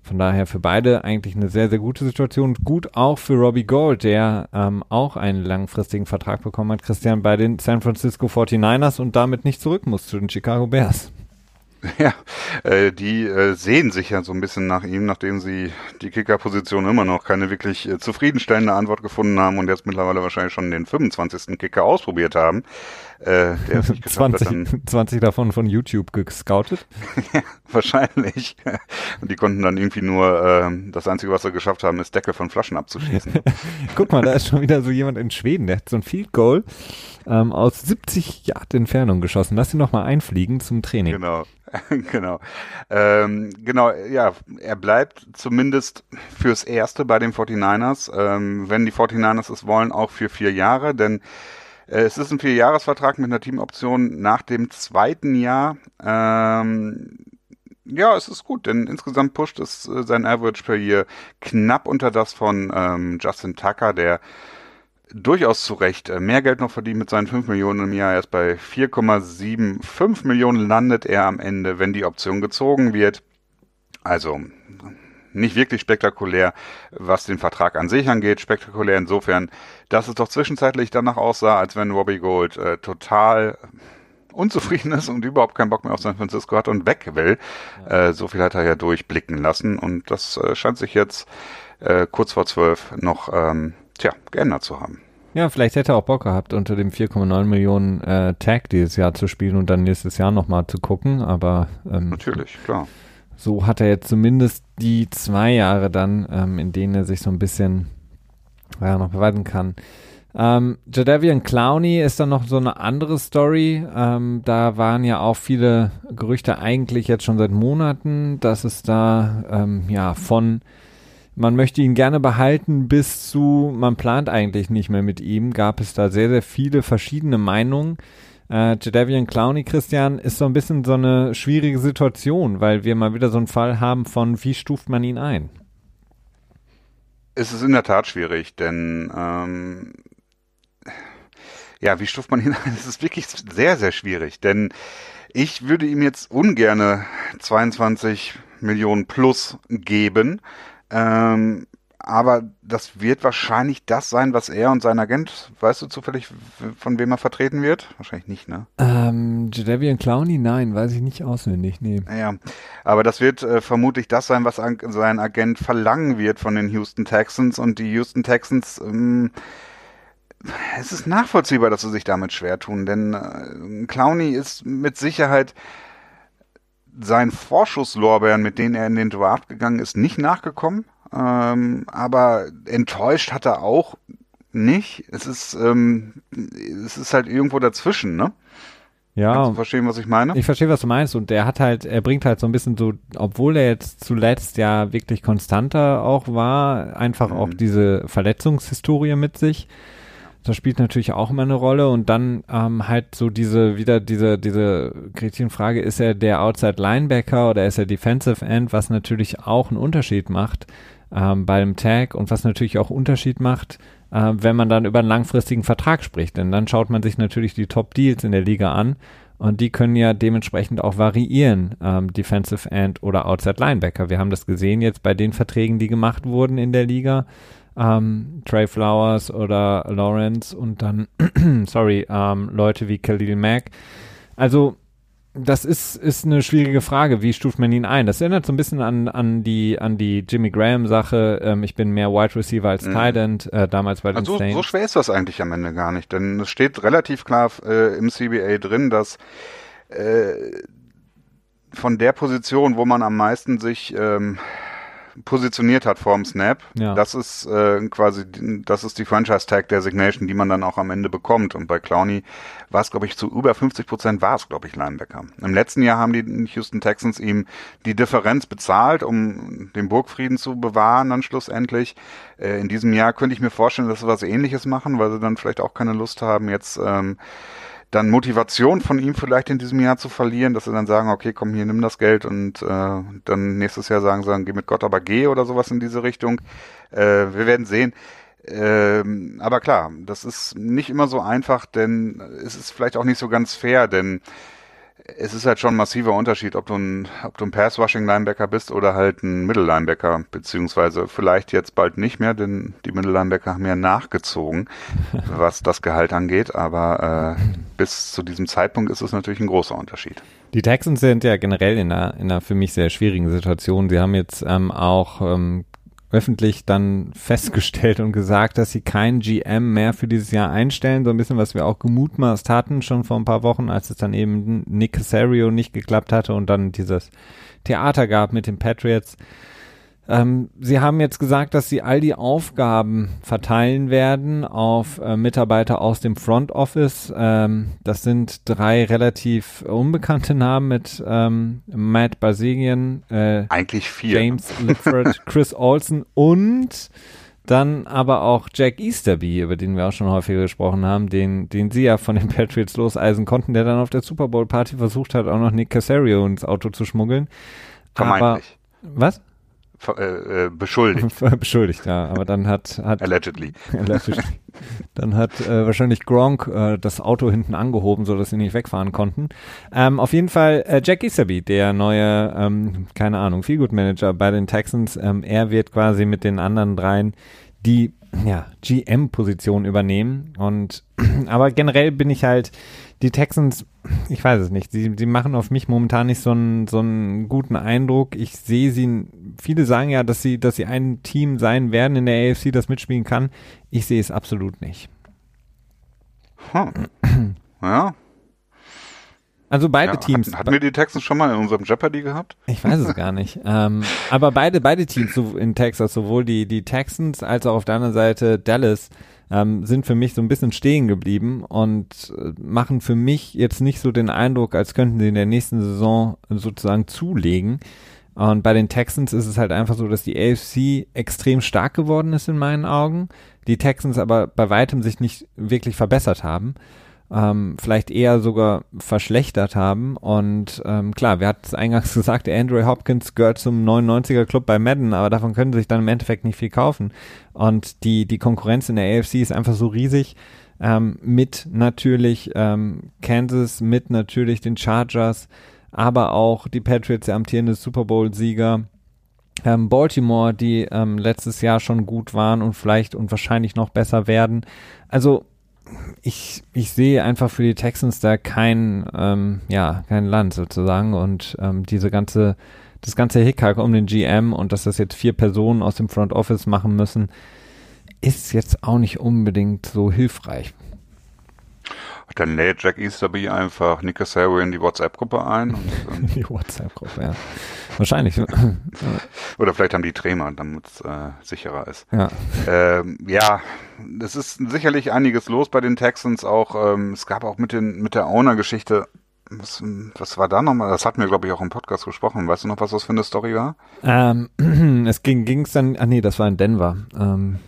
Von daher für beide eigentlich eine sehr, sehr gute Situation. Gut auch für Robbie Gold, der ähm, auch einen langfristigen Vertrag bekommen hat, Christian, bei den San Francisco 49ers und damit nicht zurück muss zu den Chicago Bears. Ja, äh, die äh, sehen sich ja so ein bisschen nach ihm, nachdem sie die Kicker-Position immer noch keine wirklich äh, zufriedenstellende Antwort gefunden haben und jetzt mittlerweile wahrscheinlich schon den 25. Kicker ausprobiert haben. Äh, der 20, hat, dann, 20 davon von YouTube gescoutet? ja, wahrscheinlich. Und die konnten dann irgendwie nur, äh, das Einzige, was sie geschafft haben, ist Deckel von Flaschen abzuschießen. Guck mal, da ist schon wieder so jemand in Schweden, der hat so ein Field Goal ähm, aus 70 Yard Entfernung geschossen. Lass ihn noch mal einfliegen zum Training. Genau. genau. Ähm, genau, ja, er bleibt zumindest fürs Erste bei den 49ers. Ähm, wenn die 49ers es wollen, auch für vier Jahre, denn es ist ein Vierjahresvertrag mit einer Teamoption nach dem zweiten Jahr. Ähm, ja, es ist gut, denn insgesamt pusht es äh, sein Average per Year knapp unter das von ähm, Justin Tucker, der durchaus zu Recht äh, mehr Geld noch verdient mit seinen 5 Millionen im Jahr. Erst bei 4,75 Millionen landet er am Ende, wenn die Option gezogen wird. Also nicht wirklich spektakulär, was den Vertrag an sich angeht. Spektakulär insofern, dass es doch zwischenzeitlich danach aussah, als wenn Robbie Gold äh, total unzufrieden ist und überhaupt keinen Bock mehr auf San Francisco hat und weg will. Ja. Äh, so viel hat er ja durchblicken lassen und das äh, scheint sich jetzt äh, kurz vor zwölf noch ähm, tja, geändert zu haben. Ja, vielleicht hätte er auch Bock gehabt, unter dem 4,9 Millionen äh, Tag dieses Jahr zu spielen und dann nächstes Jahr nochmal zu gucken, aber ähm, natürlich, klar. So hat er jetzt zumindest die zwei Jahre dann, ähm, in denen er sich so ein bisschen ja, noch beweisen kann. Ähm, Jadavian Clowney ist dann noch so eine andere Story. Ähm, da waren ja auch viele Gerüchte eigentlich jetzt schon seit Monaten, dass es da ähm, ja von man möchte ihn gerne behalten bis zu, man plant eigentlich nicht mehr mit ihm, gab es da sehr, sehr viele verschiedene Meinungen. Äh, Jadavian Clowney, Christian, ist so ein bisschen so eine schwierige Situation, weil wir mal wieder so einen Fall haben von, wie stuft man ihn ein? Es ist in der Tat schwierig, denn ähm, ja, wie stuft man ihn ein? Es ist wirklich sehr, sehr schwierig, denn ich würde ihm jetzt ungerne 22 Millionen plus geben, ähm, aber das wird wahrscheinlich das sein, was er und sein Agent, weißt du zufällig, von wem er vertreten wird? Wahrscheinlich nicht, ne? Ähm, Jadavian Clowney, nein, weiß ich nicht auswendig, nee. Ja, aber das wird äh, vermutlich das sein, was an, sein Agent verlangen wird von den Houston Texans und die Houston Texans, ähm, es ist nachvollziehbar, dass sie sich damit schwer tun, denn äh, Clowney ist mit Sicherheit seinen Vorschusslorbeeren, mit denen er in den Draft gegangen ist, nicht nachgekommen. Ähm, aber enttäuscht hat er auch nicht. Es ist, ähm, es ist halt irgendwo dazwischen, ne? Ja. Kannst du verstehen, was ich meine? Ich verstehe, was du meinst. Und der hat halt, er bringt halt so ein bisschen so, obwohl er jetzt zuletzt ja wirklich konstanter auch war, einfach mhm. auch diese Verletzungshistorie mit sich. Das spielt natürlich auch immer eine Rolle und dann ähm, halt so diese, wieder diese, diese Gretchenfrage, ist er der Outside Linebacker oder ist er Defensive End, was natürlich auch einen Unterschied macht ähm, beim Tag und was natürlich auch Unterschied macht, äh, wenn man dann über einen langfristigen Vertrag spricht. Denn dann schaut man sich natürlich die Top Deals in der Liga an und die können ja dementsprechend auch variieren, ähm, Defensive End oder Outside Linebacker. Wir haben das gesehen jetzt bei den Verträgen, die gemacht wurden in der Liga ähm, Trey Flowers oder Lawrence und dann, sorry, ähm, Leute wie Khalil Mack. Also das ist, ist eine schwierige Frage. Wie stuft man ihn ein? Das erinnert so ein bisschen an, an die, an die Jimmy Graham Sache. Ähm, ich bin mehr Wide Receiver als mhm. Tight End, äh, damals bei den also, Saints. So schwer ist das eigentlich am Ende gar nicht, denn es steht relativ klar äh, im CBA drin, dass äh, von der Position, wo man am meisten sich ähm, positioniert hat vorm Snap. Ja. Das ist äh, quasi, das ist die Franchise Tag Designation, die man dann auch am Ende bekommt. Und bei Clowney war es, glaube ich, zu über 50 Prozent war es, glaube ich, Linebacker. Im letzten Jahr haben die Houston Texans ihm die Differenz bezahlt, um den Burgfrieden zu bewahren dann schlussendlich. Äh, in diesem Jahr könnte ich mir vorstellen, dass sie was ähnliches machen, weil sie dann vielleicht auch keine Lust haben, jetzt ähm, dann Motivation von ihm vielleicht in diesem Jahr zu verlieren, dass sie dann sagen, okay, komm hier, nimm das Geld und äh, dann nächstes Jahr sagen, sagen, geh mit Gott, aber geh oder sowas in diese Richtung. Äh, wir werden sehen. Ähm, aber klar, das ist nicht immer so einfach, denn es ist vielleicht auch nicht so ganz fair, denn es ist halt schon ein massiver Unterschied, ob du ein, ob du ein Pass-Rushing-Linebacker bist oder halt ein Middle-Linebacker, beziehungsweise vielleicht jetzt bald nicht mehr, denn die Middle-Linebacker haben ja nachgezogen, was das Gehalt angeht, aber äh, bis zu diesem Zeitpunkt ist es natürlich ein großer Unterschied. Die Texans sind ja generell in einer, in einer für mich sehr schwierigen Situation. Sie haben jetzt ähm, auch ähm, öffentlich dann festgestellt und gesagt, dass sie keinen GM mehr für dieses Jahr einstellen. So ein bisschen, was wir auch gemutmaßt hatten schon vor ein paar Wochen, als es dann eben Nick Casario nicht geklappt hatte und dann dieses Theater gab mit den Patriots. Ähm, Sie haben jetzt gesagt, dass Sie all die Aufgaben verteilen werden auf äh, Mitarbeiter aus dem Front Office. Ähm, das sind drei relativ unbekannte Namen mit ähm, Matt Basegian, äh, eigentlich vier. James Lifford, Chris Olsen und dann aber auch Jack Easterby, über den wir auch schon häufiger gesprochen haben, den, den sie ja von den Patriots loseisen konnten, der dann auf der Super Bowl Party versucht hat, auch noch Nick Casario ins Auto zu schmuggeln. Vermeintlich. Aber, was? Äh, äh, beschuldigt. beschuldigt, ja. Aber dann hat, hat allegedly. allegedly. dann hat äh, wahrscheinlich Gronk äh, das Auto hinten angehoben, so dass sie nicht wegfahren konnten. Ähm, auf jeden Fall äh, Jack Isaby, der neue, ähm, keine Ahnung, Feelgood Manager bei den Texans. Ähm, er wird quasi mit den anderen dreien die ja, GM-Position übernehmen. Und aber generell bin ich halt die Texans, ich weiß es nicht, sie, sie machen auf mich momentan nicht so einen, so einen guten Eindruck. Ich sehe sie, viele sagen ja, dass sie, dass sie ein Team sein werden in der AFC, das mitspielen kann. Ich sehe es absolut nicht. Hm. Ja. Also beide ja, Teams. Hatten, hatten wir die Texans schon mal in unserem Jeopardy gehabt? Ich weiß es gar nicht. ähm, aber beide, beide Teams in Texas, sowohl die, die Texans als auch auf der anderen Seite Dallas, ähm, sind für mich so ein bisschen stehen geblieben und äh, machen für mich jetzt nicht so den Eindruck, als könnten sie in der nächsten Saison sozusagen zulegen. Und bei den Texans ist es halt einfach so, dass die AFC extrem stark geworden ist in meinen Augen, die Texans aber bei weitem sich nicht wirklich verbessert haben ähm, vielleicht eher sogar verschlechtert haben. Und ähm, klar, wir hatten es eingangs gesagt, Andrew Hopkins gehört zum 99er Club bei Madden, aber davon können sie sich dann im Endeffekt nicht viel kaufen. Und die, die Konkurrenz in der AFC ist einfach so riesig. Ähm, mit natürlich ähm, Kansas, mit natürlich den Chargers, aber auch die Patriots, der amtierende Super Bowl-Sieger Ähm, Baltimore, die ähm, letztes Jahr schon gut waren und vielleicht und wahrscheinlich noch besser werden. Also ich, ich sehe einfach für die Texans da kein, ähm, ja, kein Land sozusagen und ähm, diese ganze, das ganze Hickhack um den GM und dass das jetzt vier Personen aus dem Front Office machen müssen, ist jetzt auch nicht unbedingt so hilfreich. Dann lädt Jack Easterby einfach Nick Casario in die WhatsApp-Gruppe ein. Und, die WhatsApp-Gruppe, ja. Wahrscheinlich. Oder vielleicht haben die Trämer, damit es äh, sicherer ist. Ja. Ähm, ja, es ist sicherlich einiges los bei den Texans auch. Ähm, es gab auch mit, den, mit der Owner-Geschichte was, was war da nochmal? Das hatten wir, glaube ich, auch im Podcast gesprochen. Weißt du noch, was das für eine Story war? Ähm, es ging es dann, ah nee, das war in Denver. Ähm,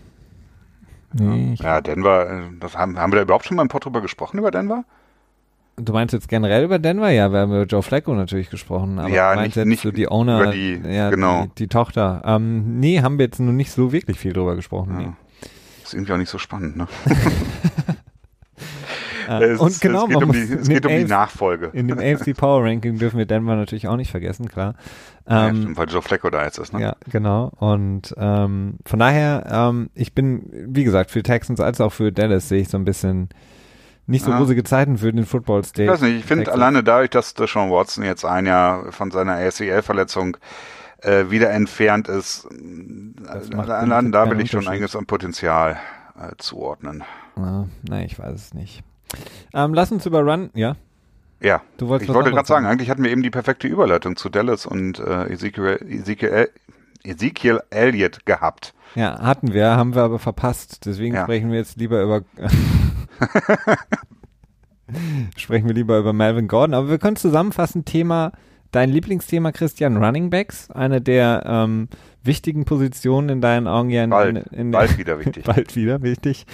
Nee, ja, Denver, äh, das haben, haben wir da überhaupt schon mal im Pod drüber gesprochen, über Denver? Du meinst jetzt generell über Denver? Ja, wir haben über Joe Flacco natürlich gesprochen. Aber ja, nicht, jetzt nicht so die Owner, die, ja, genau. die, die Tochter. Ähm, nee, haben wir jetzt noch nicht so wirklich viel drüber gesprochen. Ja. Nee. Ist irgendwie auch nicht so spannend, ne? Äh, es, und genau, es geht, um die, es geht um die Nachfolge. In dem AFC Power Ranking dürfen wir Denver natürlich auch nicht vergessen, klar. Ja, ähm, stimmt, weil Joe Flacco da jetzt ist, ne? Ja, genau. Und ähm, von daher, ähm, ich bin, wie gesagt, für Texans als auch für Dallas sehe ich so ein bisschen nicht so ja. rosige Zeiten für den Football State. Ich weiß nicht, ich finde alleine dadurch, dass Deshaun Watson jetzt ein Jahr von seiner ACL-Verletzung äh, wieder entfernt ist, allein da will ich schon einiges an Potenzial äh, zuordnen. Ja, nein, ich weiß es nicht. Ähm, lass uns über Run, ja? Ja, du wolltest ich wollte gerade sagen, eigentlich hatten wir eben die perfekte Überleitung zu Dallas und äh, Ezekiel, Ezekiel, Ezekiel Elliott gehabt. Ja, hatten wir, haben wir aber verpasst. Deswegen ja. sprechen wir jetzt lieber über sprechen wir lieber über Melvin Gordon. Aber wir können zusammenfassen, Thema, dein Lieblingsthema, Christian, Running Backs, eine der ähm, wichtigen Positionen in deinen Augen ja in, bald, in, in bald wieder wichtig. bald wieder wichtig.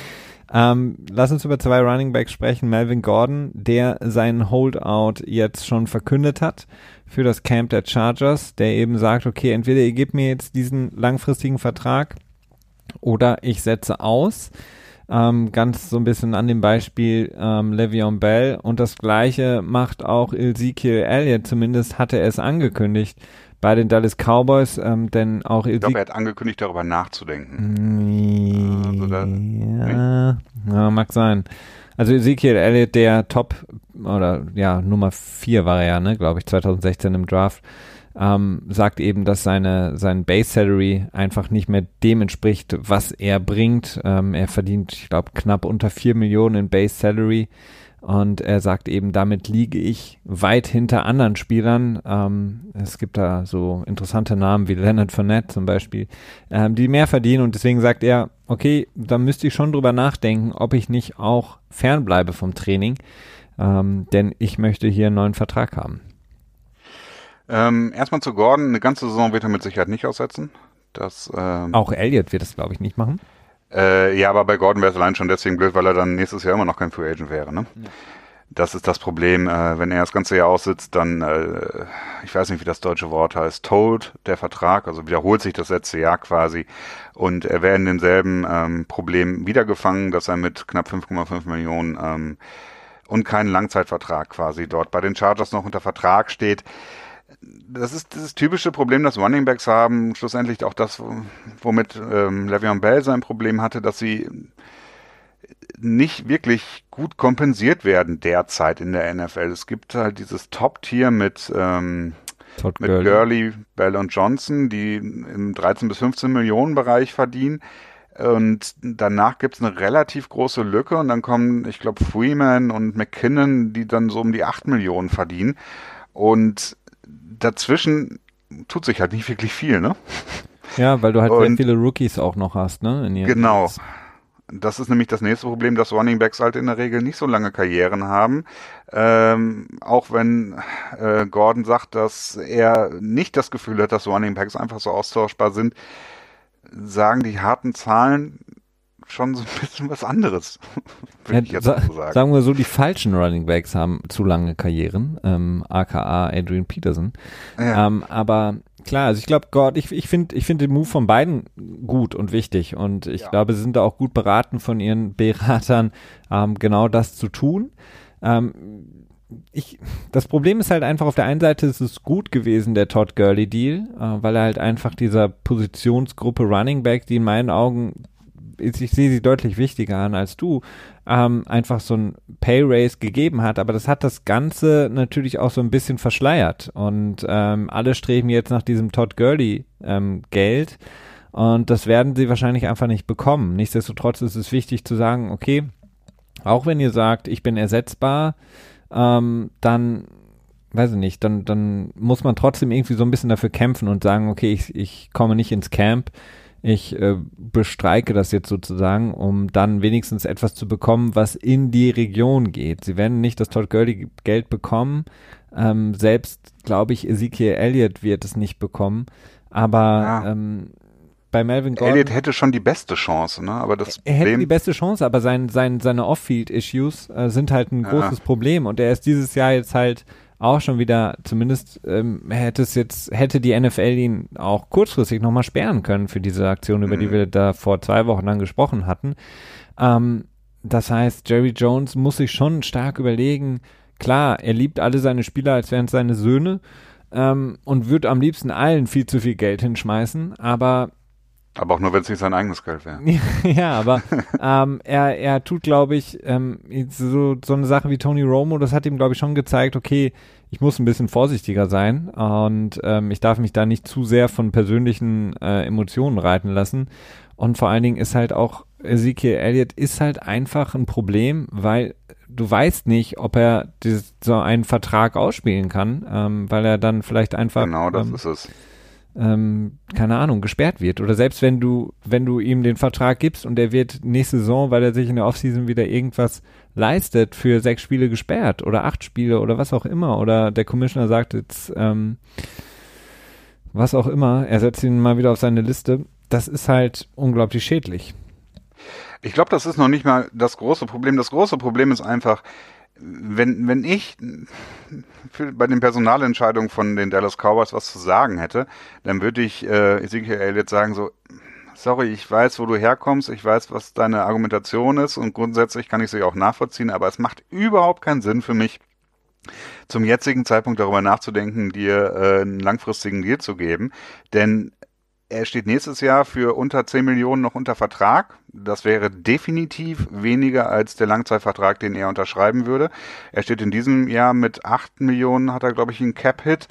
Ähm, lass uns über zwei Running Backs sprechen. Melvin Gordon, der seinen Holdout jetzt schon verkündet hat für das Camp der Chargers, der eben sagt, okay, entweder ihr gebt mir jetzt diesen langfristigen Vertrag oder ich setze aus. Ähm, ganz so ein bisschen an dem Beispiel ähm, Le'Veon Bell und das gleiche macht auch Ezekiel Elliott, zumindest hatte er es angekündigt bei den Dallas Cowboys, ähm, denn auch Ich glaube, er hat angekündigt, darüber nachzudenken. Also da, ja, ja, mag sein. Also Ezekiel Elliott, der Top oder ja, Nummer 4 war er ja, ne, glaube ich, 2016 im Draft, ähm, sagt eben, dass seine sein Base Salary einfach nicht mehr dem entspricht, was er bringt. Ähm, er verdient, ich glaube, knapp unter 4 Millionen in Base Salary. Und er sagt eben, damit liege ich weit hinter anderen Spielern. Ähm, es gibt da so interessante Namen wie Leonard Fournette zum Beispiel, ähm, die mehr verdienen. Und deswegen sagt er, okay, da müsste ich schon drüber nachdenken, ob ich nicht auch fernbleibe vom Training. Ähm, denn ich möchte hier einen neuen Vertrag haben. Ähm, erstmal zu Gordon. Eine ganze Saison wird er mit Sicherheit nicht aussetzen. Das, ähm, auch Elliott wird es, glaube ich, nicht machen. Äh, ja, aber bei Gordon wäre es allein schon deswegen blöd, weil er dann nächstes Jahr immer noch kein Free Agent wäre. Ne? Ja. Das ist das Problem. Äh, wenn er das ganze Jahr aussitzt, dann, äh, ich weiß nicht, wie das deutsche Wort heißt, told der Vertrag, also wiederholt sich das letzte Jahr quasi. Und er wäre in demselben ähm, Problem wiedergefangen, dass er mit knapp 5,5 Millionen ähm, und keinen Langzeitvertrag quasi dort bei den Chargers noch unter Vertrag steht das ist das typische Problem, das Running Backs haben. Schlussendlich auch das, womit ähm, Le'Veon Bell sein Problem hatte, dass sie nicht wirklich gut kompensiert werden derzeit in der NFL. Es gibt halt dieses Top-Tier mit, ähm, mit Gurley. Gurley, Bell und Johnson, die im 13 bis 15 Millionen Bereich verdienen. Und danach gibt's eine relativ große Lücke und dann kommen, ich glaube, Freeman und McKinnon, die dann so um die 8 Millionen verdienen. Und dazwischen tut sich halt nicht wirklich viel, ne? Ja, weil du halt und, sehr viele Rookies auch noch hast, ne? genau. Teams. Das ist nämlich das nächste Problem, dass Running Backs halt in der Regel nicht so lange Karrieren haben. Ähm, auch wenn äh, Gordon sagt, dass er nicht das Gefühl hat, dass Running Backs einfach so austauschbar sind, sagen die harten Zahlen schon so ein bisschen was anderes. Ja, ich jetzt sa so sagen. sagen wir so, die falschen Running Backs haben zu lange Karrieren, ähm, aka Adrian Peterson. Ja. Ähm, aber klar, also ich glaube, Gott, ich, ich finde ich finde den Move von beiden gut und wichtig und ich ja. glaube, sie sind da auch gut beraten von ihren Beratern, ähm, genau das zu tun. Ähm, ich, das Problem ist halt einfach, auf der einen Seite ist es gut gewesen, der Todd Gurley Deal, äh, weil er halt einfach dieser Positionsgruppe Running Back, die in meinen Augen, ich, sehe sie deutlich wichtiger an als du, ähm, einfach so ein Pay Raise gegeben hat, aber das hat das Ganze natürlich auch so ein bisschen verschleiert. Und ähm, alle streben jetzt nach diesem Todd Gurley ähm, Geld. Und das werden sie wahrscheinlich einfach nicht bekommen. Nichtsdestotrotz ist es wichtig zu sagen, okay, auch wenn ihr sagt, ich bin ersetzbar, ähm, dann weiß ich nicht, dann, dann muss man trotzdem irgendwie so ein bisschen dafür kämpfen und sagen, okay, ich, ich komme nicht ins Camp, ich äh, bestreike das jetzt sozusagen, um dann wenigstens etwas zu bekommen, was in die Region geht. Sie werden nicht das Todd Gurley Geld bekommen, ähm, selbst glaube ich, Ezekiel Elliott wird es nicht bekommen, aber ja. ähm, bei Melvin Gordon. Elliott hätte schon die beste Chance, ne? Aber das er hätte die beste Chance, aber sein, sein, seine Off-Field-Issues äh, sind halt ein ja. großes Problem und er ist dieses Jahr jetzt halt auch schon wieder, zumindest ähm, hätte es jetzt, hätte die NFL ihn auch kurzfristig nochmal sperren können für diese Aktion, über mhm. die wir da vor zwei Wochen dann gesprochen hatten. Ähm, das heißt, Jerry Jones muss sich schon stark überlegen, klar, er liebt alle seine Spieler, als wären es seine Söhne ähm, und wird am liebsten allen viel zu viel Geld hinschmeißen, aber aber auch nur, wenn es nicht sein eigenes Geld wäre. ja, aber ähm, er, er tut, glaube ich, ähm, so, so eine Sache wie Tony Romo, das hat ihm, glaube ich, schon gezeigt, okay, ich muss ein bisschen vorsichtiger sein und ähm, ich darf mich da nicht zu sehr von persönlichen äh, Emotionen reiten lassen. Und vor allen Dingen ist halt auch Ezekiel Elliott ist halt einfach ein Problem, weil du weißt nicht, ob er dieses, so einen Vertrag ausspielen kann, ähm, weil er dann vielleicht einfach. Genau, das ähm, ist es ähm, keine Ahnung, gesperrt wird. Oder selbst wenn du, wenn du ihm den Vertrag gibst und er wird nächste Saison, weil er sich in der Offseason wieder irgendwas leistet, für sechs Spiele gesperrt oder acht Spiele oder was auch immer. Oder der Commissioner sagt jetzt, ähm, was auch immer, er setzt ihn mal wieder auf seine Liste. Das ist halt unglaublich schädlich. Ich glaube, das ist noch nicht mal das große Problem. Das große Problem ist einfach, wenn, wenn ich für, bei den Personalentscheidungen von den Dallas Cowboys was zu sagen hätte, dann würde ich äh, Ezekiel Elliott sagen so, sorry, ich weiß, wo du herkommst, ich weiß, was deine Argumentation ist und grundsätzlich kann ich sie auch nachvollziehen, aber es macht überhaupt keinen Sinn für mich, zum jetzigen Zeitpunkt darüber nachzudenken, dir äh, einen langfristigen Deal zu geben, denn er steht nächstes Jahr für unter 10 Millionen noch unter Vertrag. Das wäre definitiv weniger als der Langzeitvertrag, den er unterschreiben würde. Er steht in diesem Jahr mit 8 Millionen, hat er, glaube ich, einen Cap-Hit.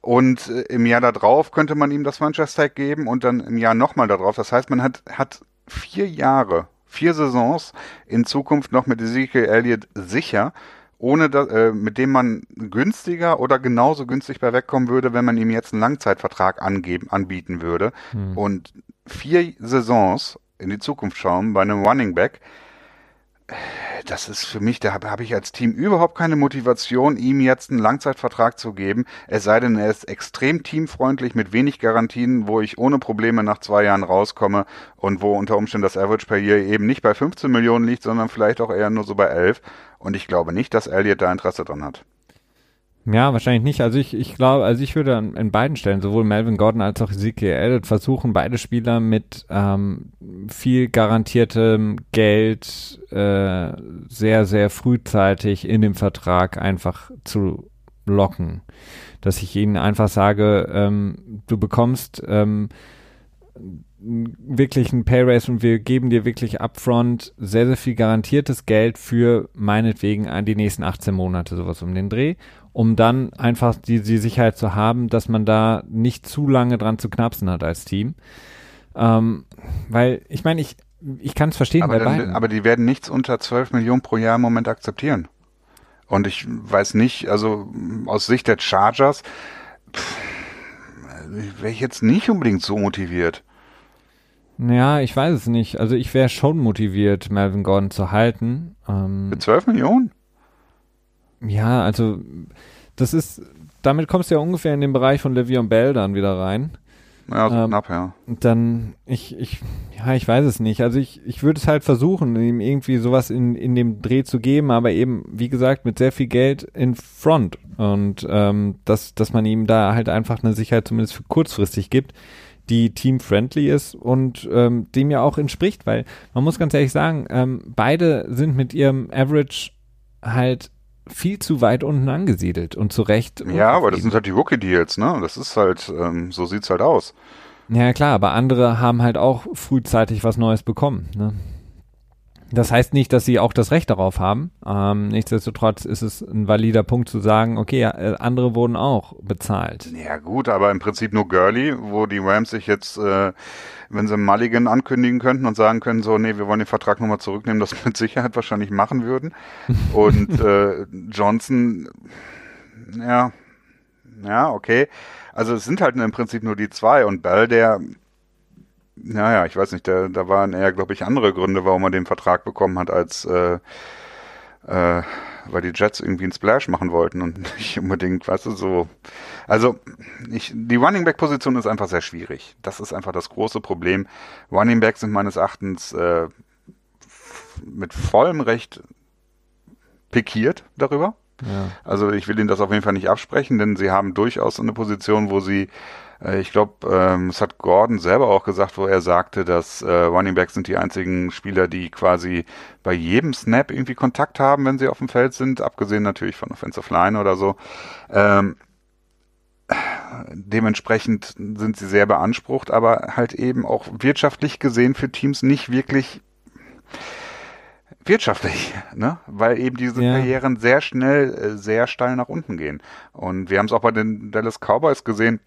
Und äh, im Jahr darauf könnte man ihm das Franchise-Tag geben und dann im Jahr nochmal darauf. Das heißt, man hat, hat vier Jahre, vier Saisons in Zukunft noch mit Ezekiel Elliott sicher ohne da, äh, mit dem man günstiger oder genauso günstig bei wegkommen würde, wenn man ihm jetzt einen Langzeitvertrag angeben, anbieten würde. Hm. Und vier Saisons in die Zukunft schauen bei einem Running Back, das ist für mich, da habe hab ich als Team überhaupt keine Motivation, ihm jetzt einen Langzeitvertrag zu geben. Es sei denn, er ist extrem teamfreundlich mit wenig Garantien, wo ich ohne Probleme nach zwei Jahren rauskomme und wo unter Umständen das Average per Year eben nicht bei 15 Millionen liegt, sondern vielleicht auch eher nur so bei 11. Und ich glaube nicht, dass Elliott da Interesse dran hat. Ja, wahrscheinlich nicht. Also ich, ich glaube, also ich würde an, in beiden Stellen, sowohl Melvin Gordon als auch Ezekiel Elliott, versuchen, beide Spieler mit ähm, viel garantiertem Geld äh, sehr, sehr frühzeitig in dem Vertrag einfach zu locken. Dass ich ihnen einfach sage, ähm, du bekommst ähm, wirklich ein Pay Raise und wir geben dir wirklich upfront sehr, sehr viel garantiertes Geld für meinetwegen die nächsten 18 Monate, sowas um den Dreh um dann einfach die, die Sicherheit zu haben, dass man da nicht zu lange dran zu knapsen hat als Team. Ähm, weil, ich meine, ich, ich kann es verstehen aber bei dann, beiden. Aber die werden nichts unter 12 Millionen pro Jahr im Moment akzeptieren. Und ich weiß nicht, also aus Sicht der Chargers wäre ich jetzt nicht unbedingt so motiviert. Ja, ich weiß es nicht. Also ich wäre schon motiviert, Melvin Gordon zu halten. Ähm, Mit 12 Millionen? Ja, also das ist, damit kommst du ja ungefähr in den Bereich von Le'Veon Bell dann wieder rein. Ja, so ähm, knapp, ja. Dann, ich, ich, ja, ich weiß es nicht. Also ich, ich würde es halt versuchen, ihm irgendwie sowas in, in dem Dreh zu geben, aber eben, wie gesagt, mit sehr viel Geld in Front. Und ähm, dass, dass man ihm da halt einfach eine Sicherheit zumindest für kurzfristig gibt, die team-friendly ist und ähm, dem ja auch entspricht, weil man muss ganz ehrlich sagen, ähm, beide sind mit ihrem Average halt viel zu weit unten angesiedelt und zu Recht. Ja, aber das sind halt die Rookie-Deals, ne? Das ist halt, ähm, so sieht's halt aus. Ja, klar, aber andere haben halt auch frühzeitig was Neues bekommen, ne? Das heißt nicht, dass sie auch das Recht darauf haben. Ähm, nichtsdestotrotz ist es ein valider Punkt zu sagen, okay, äh, andere wurden auch bezahlt. Ja gut, aber im Prinzip nur Gurley, wo die Rams sich jetzt, äh, wenn sie Mulligan ankündigen könnten und sagen können, so, nee, wir wollen den Vertrag nochmal zurücknehmen, das mit Sicherheit wahrscheinlich machen würden. Und äh, Johnson, ja, ja, okay. Also es sind halt im Prinzip nur die zwei und Bell, der naja, ich weiß nicht, da, da waren eher, glaube ich, andere Gründe, warum er den Vertrag bekommen hat, als äh, äh, weil die Jets irgendwie einen Splash machen wollten und nicht unbedingt, weißt du, so. Also, ich, die Running Back Position ist einfach sehr schwierig. Das ist einfach das große Problem. Running Backs sind meines Erachtens äh, mit vollem Recht pikiert darüber. Ja. Also ich will Ihnen das auf jeden Fall nicht absprechen, denn sie haben durchaus eine Position, wo sie ich glaube, ähm, es hat Gordon selber auch gesagt, wo er sagte, dass äh, Running Backs sind die einzigen Spieler, die quasi bei jedem Snap irgendwie Kontakt haben, wenn sie auf dem Feld sind, abgesehen natürlich von Offensive Line oder so. Ähm, dementsprechend sind sie sehr beansprucht, aber halt eben auch wirtschaftlich gesehen für Teams nicht wirklich wirtschaftlich, ne? weil eben diese ja. Karrieren sehr schnell, äh, sehr steil nach unten gehen. Und wir haben es auch bei den Dallas Cowboys gesehen,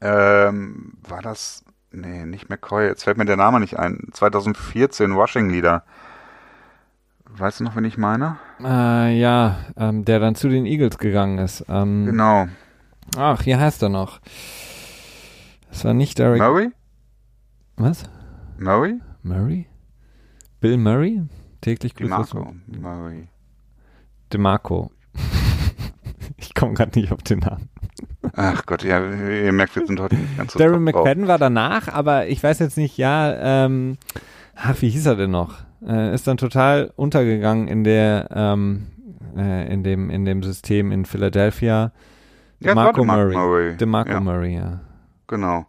ähm, war das, nee, nicht McCoy, jetzt fällt mir der Name nicht ein, 2014 Rushing Leader. Weißt du noch, wen ich meine? Äh, ja, ähm, der dann zu den Eagles gegangen ist. Ähm, genau. Ach, hier heißt er noch. Das war nicht Derek. Murray? Was? Murray? Murray? Bill Murray? Täglich grüßt DeMarco. Murray. DeMarco. ich komme gerade nicht auf den Namen. Ach Gott, ja, ihr merkt, wir sind heute nicht ganz so Darren McFadden war danach, aber ich weiß jetzt nicht, ja, ähm, ach, wie hieß er denn noch? Äh, ist dann total untergegangen in der, ähm, äh, in dem, in dem System in Philadelphia. Ja, Marco Murray. Murray. DeMarco ja. Murray, ja. Genau.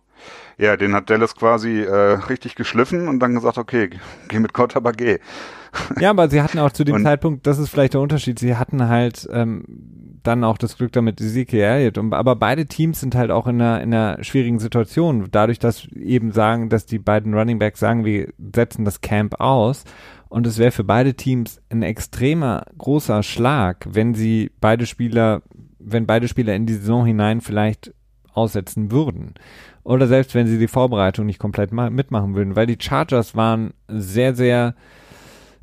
Ja, den hat Dallas quasi äh, richtig geschliffen und dann gesagt, okay, geh mit Gott, aber geh. Ja, aber sie hatten auch zu dem und, Zeitpunkt, das ist vielleicht der Unterschied, sie hatten halt ähm, dann auch das Glück damit Ezekiel Elliott. Und, aber beide Teams sind halt auch in einer, in einer schwierigen Situation. Dadurch, dass eben sagen, dass die beiden Running Backs sagen, wir setzen das Camp aus. Und es wäre für beide Teams ein extremer großer Schlag, wenn sie beide Spieler, wenn beide Spieler in die Saison hinein vielleicht aussetzen würden. Oder selbst wenn sie die Vorbereitung nicht komplett mitmachen würden, weil die Chargers waren sehr, sehr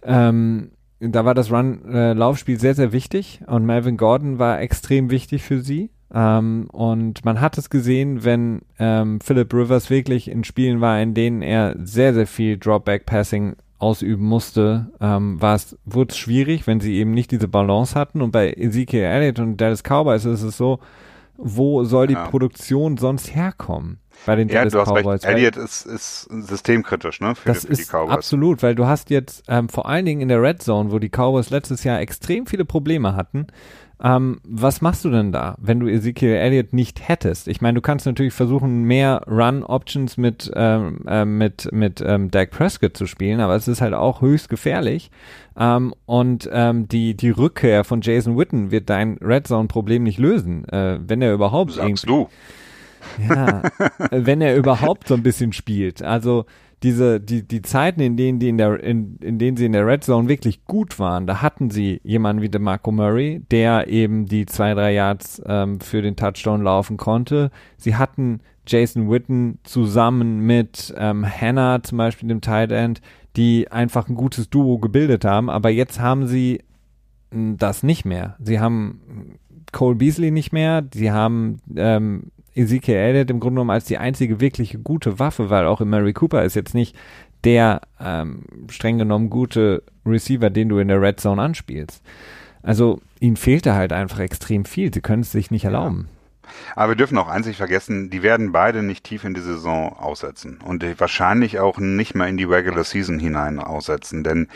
ähm, da war das Run-Laufspiel äh, sehr, sehr wichtig und Melvin Gordon war extrem wichtig für sie. Ähm, und man hat es gesehen, wenn ähm, Philip Rivers wirklich in Spielen war, in denen er sehr, sehr viel Dropback-Passing ausüben musste, ähm, war es, wurde es schwierig, wenn sie eben nicht diese Balance hatten. Und bei Ezekiel Elliott und Dallas Cowboys ist es so, wo soll die ja. Produktion sonst herkommen? Bei den ja, du hast Cowboys. Recht. Elliott ist, ist systemkritisch, ne? Für, das für ist absolut, weil du hast jetzt ähm, vor allen Dingen in der Red Zone, wo die Cowboys letztes Jahr extrem viele Probleme hatten, ähm, was machst du denn da, wenn du Ezekiel Elliott nicht hättest? Ich meine, du kannst natürlich versuchen, mehr Run-Options mit, ähm, äh, mit, mit ähm, Dak Prescott zu spielen, aber es ist halt auch höchst gefährlich. Ähm, und ähm, die, die Rückkehr von Jason Witten wird dein Red Zone-Problem nicht lösen, äh, wenn er überhaupt Sagst du. Ja, wenn er überhaupt so ein bisschen spielt. Also diese, die, die Zeiten, in denen die in der, in, in denen sie in der Red Zone wirklich gut waren, da hatten sie jemanden wie DeMarco Murray, der eben die zwei, drei Yards ähm, für den Touchdown laufen konnte. Sie hatten Jason Witten zusammen mit ähm, Hannah zum Beispiel, dem Tight End, die einfach ein gutes Duo gebildet haben, aber jetzt haben sie hm, das nicht mehr. Sie haben Cole Beasley nicht mehr, sie haben ähm, Ezekiel Elliott im Grunde genommen als die einzige wirkliche gute Waffe, weil auch Mary Cooper ist jetzt nicht der ähm, streng genommen gute Receiver, den du in der Red Zone anspielst. Also ihnen fehlte halt einfach extrem viel. Sie können es sich nicht erlauben. Ja. Aber wir dürfen auch einzig vergessen, die werden beide nicht tief in die Saison aussetzen und wahrscheinlich auch nicht mehr in die Regular Season hinein aussetzen, denn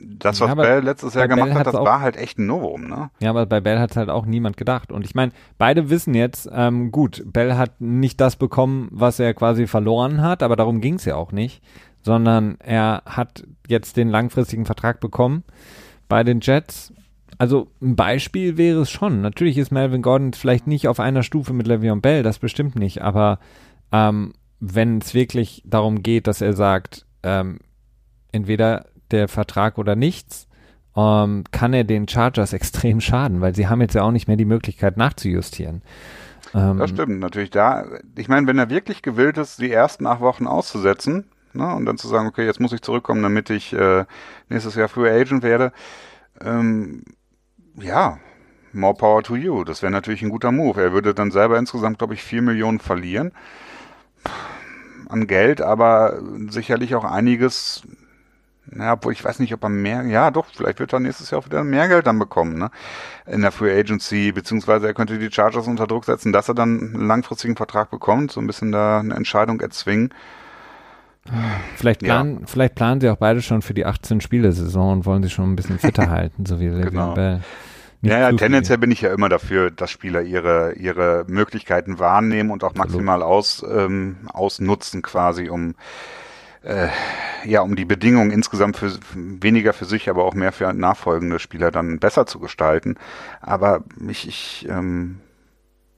das, was ja, Bell letztes Jahr gemacht hat, das auch, war halt echt ein Novum, ne? Ja, aber bei Bell hat halt auch niemand gedacht. Und ich meine, beide wissen jetzt, ähm, gut, Bell hat nicht das bekommen, was er quasi verloren hat, aber darum ging es ja auch nicht, sondern er hat jetzt den langfristigen Vertrag bekommen bei den Jets, also ein Beispiel wäre es schon. Natürlich ist Melvin Gordon vielleicht nicht auf einer Stufe mit Le'Veon Bell, das bestimmt nicht, aber ähm, wenn es wirklich darum geht, dass er sagt, ähm, entweder der Vertrag oder nichts, ähm, kann er den Chargers extrem schaden, weil sie haben jetzt ja auch nicht mehr die Möglichkeit nachzujustieren. Ähm, das stimmt, natürlich da. Ich meine, wenn er wirklich gewillt ist, die ersten acht Wochen auszusetzen ne, und dann zu sagen, okay, jetzt muss ich zurückkommen, damit ich äh, nächstes Jahr Free Agent werde, ähm, ja, more power to you. Das wäre natürlich ein guter Move. Er würde dann selber insgesamt, glaube ich, vier Millionen verlieren an Geld, aber sicherlich auch einiges ja, obwohl ich weiß nicht, ob er mehr, ja doch, vielleicht wird er nächstes Jahr auch wieder mehr Geld dann bekommen, ne? In der Free Agency, beziehungsweise er könnte die Chargers unter Druck setzen, dass er dann einen langfristigen Vertrag bekommt, so ein bisschen da eine Entscheidung erzwingen. Vielleicht planen, ja. vielleicht planen sie auch beide schon für die 18 Spiele-Saison und wollen sich schon ein bisschen fitter halten, so wie genau. Bell. ja, ja, tendenziell bin ich ja immer dafür, dass Spieler ihre, ihre Möglichkeiten wahrnehmen und auch maximal aus, ähm, ausnutzen quasi, um äh, ja, um die Bedingungen insgesamt für weniger für sich, aber auch mehr für nachfolgende Spieler dann besser zu gestalten. Aber ich, ich ähm,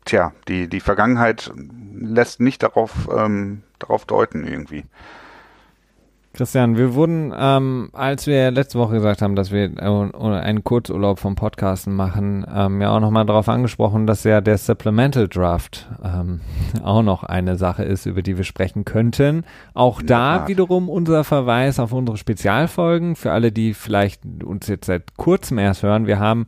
tja, die, die Vergangenheit lässt nicht darauf, ähm, darauf deuten irgendwie. Christian, wir wurden, ähm, als wir letzte Woche gesagt haben, dass wir äh, einen Kurzurlaub vom Podcasten machen, ähm, ja auch nochmal darauf angesprochen, dass ja der Supplemental Draft ähm, auch noch eine Sache ist, über die wir sprechen könnten. Auch da wiederum unser Verweis auf unsere Spezialfolgen. Für alle, die vielleicht uns jetzt seit kurzem erst hören, wir haben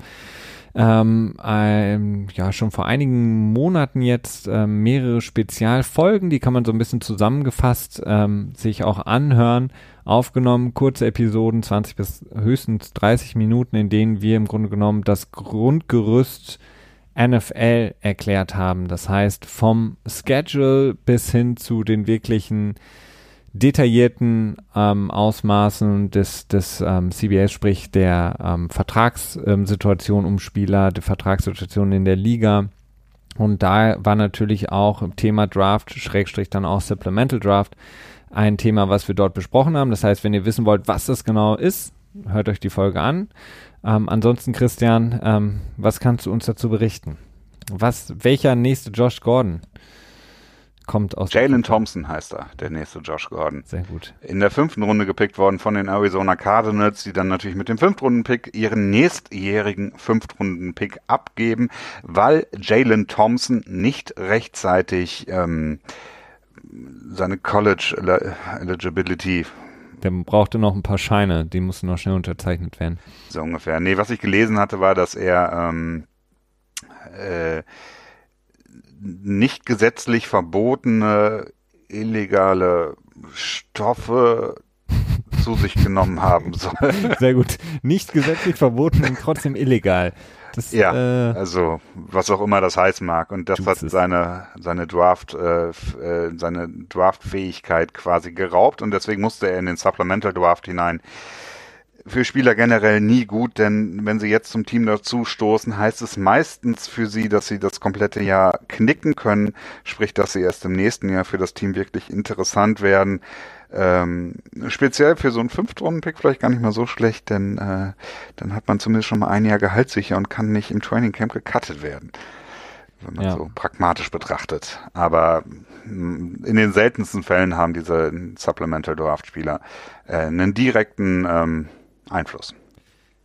ähm, ähm, ja schon vor einigen Monaten jetzt ähm, mehrere Spezialfolgen, die kann man so ein bisschen zusammengefasst ähm, sich auch anhören, aufgenommen, kurze Episoden, 20 bis höchstens 30 Minuten, in denen wir im Grunde genommen das Grundgerüst NFL erklärt haben. Das heißt, vom Schedule bis hin zu den wirklichen detaillierten ähm, Ausmaßen des, des ähm, CBS, sprich der ähm, Vertragssituation um Spieler, der Vertragssituation in der Liga. Und da war natürlich auch Thema Draft, Schrägstrich dann auch Supplemental Draft, ein Thema, was wir dort besprochen haben. Das heißt, wenn ihr wissen wollt, was das genau ist, hört euch die Folge an. Ähm, ansonsten, Christian, ähm, was kannst du uns dazu berichten? Was, welcher nächste Josh Gordon? Kommt aus. Jalen Thompson heißt er, der nächste Josh Gordon. Sehr gut. In der fünften Runde gepickt worden von den Arizona Cardinals, die dann natürlich mit dem Fünftrunden-Pick ihren nächstjährigen Fünftrunden-Pick abgeben, weil Jalen Thompson nicht rechtzeitig ähm, seine College Eligibility der brauchte noch ein paar Scheine, die mussten noch schnell unterzeichnet werden. So ungefähr. Nee, was ich gelesen hatte, war, dass er ähm, äh, nicht gesetzlich verbotene illegale Stoffe zu sich genommen haben soll. Sehr gut. Nicht gesetzlich verboten und trotzdem illegal. Das, ja, äh, also was auch immer das heißen mag. Und das hat seine, seine Draft, äh, äh, seine Draft-Fähigkeit quasi geraubt und deswegen musste er in den Supplemental Draft hinein für Spieler generell nie gut, denn wenn sie jetzt zum Team dazu stoßen, heißt es meistens für sie, dass sie das komplette Jahr knicken können, sprich, dass sie erst im nächsten Jahr für das Team wirklich interessant werden. Ähm, speziell für so einen Fünftrunden-Pick vielleicht gar nicht mal so schlecht, denn äh, dann hat man zumindest schon mal ein Jahr Gehalt sicher und kann nicht im Training Camp gecuttet werden, wenn man ja. so pragmatisch betrachtet. Aber mm, in den seltensten Fällen haben diese Supplemental Draft Spieler äh, einen direkten ähm, Einfluss.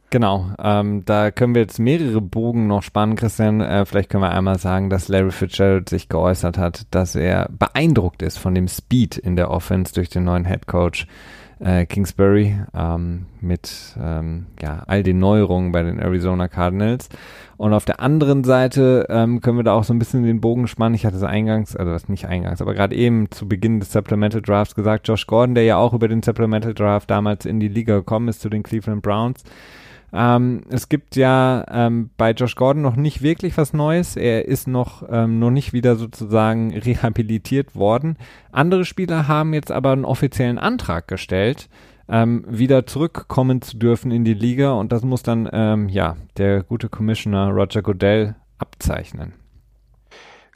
Genau, ähm, da können wir jetzt mehrere Bogen noch spannen, Christian. Äh, vielleicht können wir einmal sagen, dass Larry Fitzgerald sich geäußert hat, dass er beeindruckt ist von dem Speed in der Offense durch den neuen Head Coach äh, Kingsbury ähm, mit ähm, ja, all den Neuerungen bei den Arizona Cardinals. Und auf der anderen Seite ähm, können wir da auch so ein bisschen den Bogen spannen. Ich hatte es eingangs, also was nicht eingangs, aber gerade eben zu Beginn des Supplemental Drafts gesagt, Josh Gordon, der ja auch über den Supplemental Draft damals in die Liga gekommen ist zu den Cleveland Browns, ähm, es gibt ja ähm, bei Josh Gordon noch nicht wirklich was Neues. Er ist noch, ähm, noch nicht wieder sozusagen rehabilitiert worden. Andere Spieler haben jetzt aber einen offiziellen Antrag gestellt, ähm, wieder zurückkommen zu dürfen in die Liga und das muss dann ähm, ja der gute Commissioner Roger Goodell abzeichnen.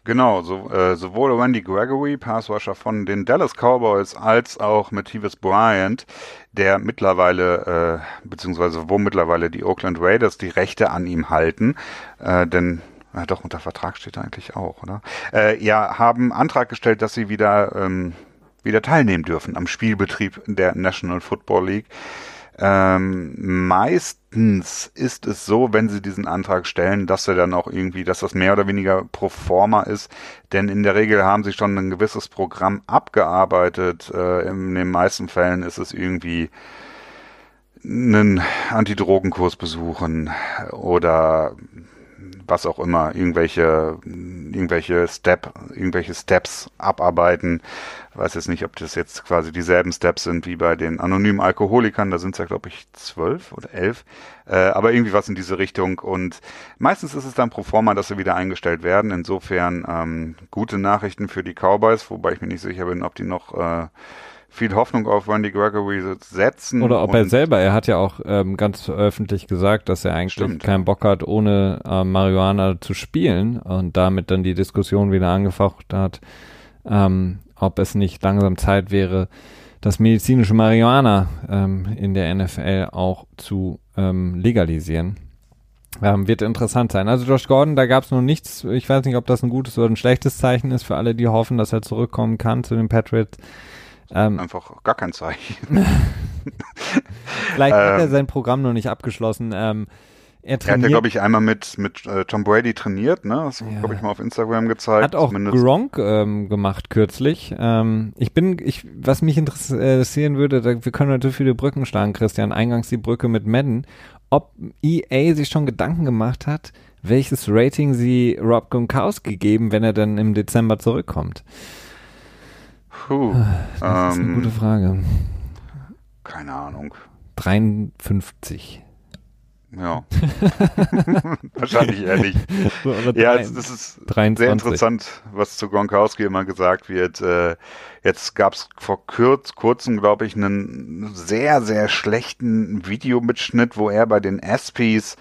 Genau, so, äh, sowohl Randy Gregory, Passwasher von den Dallas Cowboys, als auch Matthews Bryant, der mittlerweile, äh, beziehungsweise wo mittlerweile die Oakland Raiders die Rechte an ihm halten, äh, denn ja, doch, unter Vertrag steht er eigentlich auch, oder? Äh, ja, haben Antrag gestellt, dass sie wieder, ähm, wieder teilnehmen dürfen am Spielbetrieb der National Football League. Ähm, meistens ist es so, wenn sie diesen Antrag stellen, dass er dann auch irgendwie, dass das mehr oder weniger pro forma ist, denn in der Regel haben sie schon ein gewisses Programm abgearbeitet. Äh, in den meisten Fällen ist es irgendwie einen Antidrogenkurs besuchen oder was auch immer, irgendwelche, irgendwelche Step, irgendwelche Steps abarbeiten. Ich weiß jetzt nicht, ob das jetzt quasi dieselben Steps sind wie bei den anonymen Alkoholikern. Da sind es ja, glaube ich, zwölf oder elf. Äh, aber irgendwie was in diese Richtung. Und meistens ist es dann pro forma, dass sie wieder eingestellt werden. Insofern ähm, gute Nachrichten für die Cowboys, wobei ich mir nicht sicher bin, ob die noch äh, viel Hoffnung auf Randy Gregory setzen. Oder ob er selber, er hat ja auch ähm, ganz öffentlich gesagt, dass er eigentlich stimmt. keinen Bock hat, ohne äh, Marihuana zu spielen und damit dann die Diskussion wieder angefacht hat, ähm, ob es nicht langsam Zeit wäre, das medizinische Marihuana ähm, in der NFL auch zu ähm, legalisieren. Ähm, wird interessant sein. Also Josh Gordon, da gab es noch nichts. Ich weiß nicht, ob das ein gutes oder ein schlechtes Zeichen ist für alle, die hoffen, dass er zurückkommen kann zu den Patriots. Ähm, Einfach gar kein Zeichen. Vielleicht hat er ähm. sein Programm noch nicht abgeschlossen. Ähm, er, er, hat ja, glaube ich, einmal mit, mit äh, Tom Brady trainiert, ne? Das ja. glaube ich, mal auf Instagram gezeigt. Hat auch zumindest. Gronk ähm, gemacht kürzlich. Ähm, ich bin, ich, was mich interessieren würde, da, wir können natürlich viele Brücken schlagen, Christian. Eingangs die Brücke mit Madden. Ob EA sich schon Gedanken gemacht hat, welches Rating sie Rob Gronkowski geben, wenn er dann im Dezember zurückkommt. Puh, das ähm, ist eine ähm, gute Frage. Keine Ahnung. 53. Ja. Wahrscheinlich ehrlich. So, ja, das ist 23. sehr interessant, was zu Gronkowski immer gesagt wird. Äh, jetzt gab es vor kurz, kurzem, glaube ich, einen sehr, sehr schlechten Videomitschnitt, wo er bei den Aspies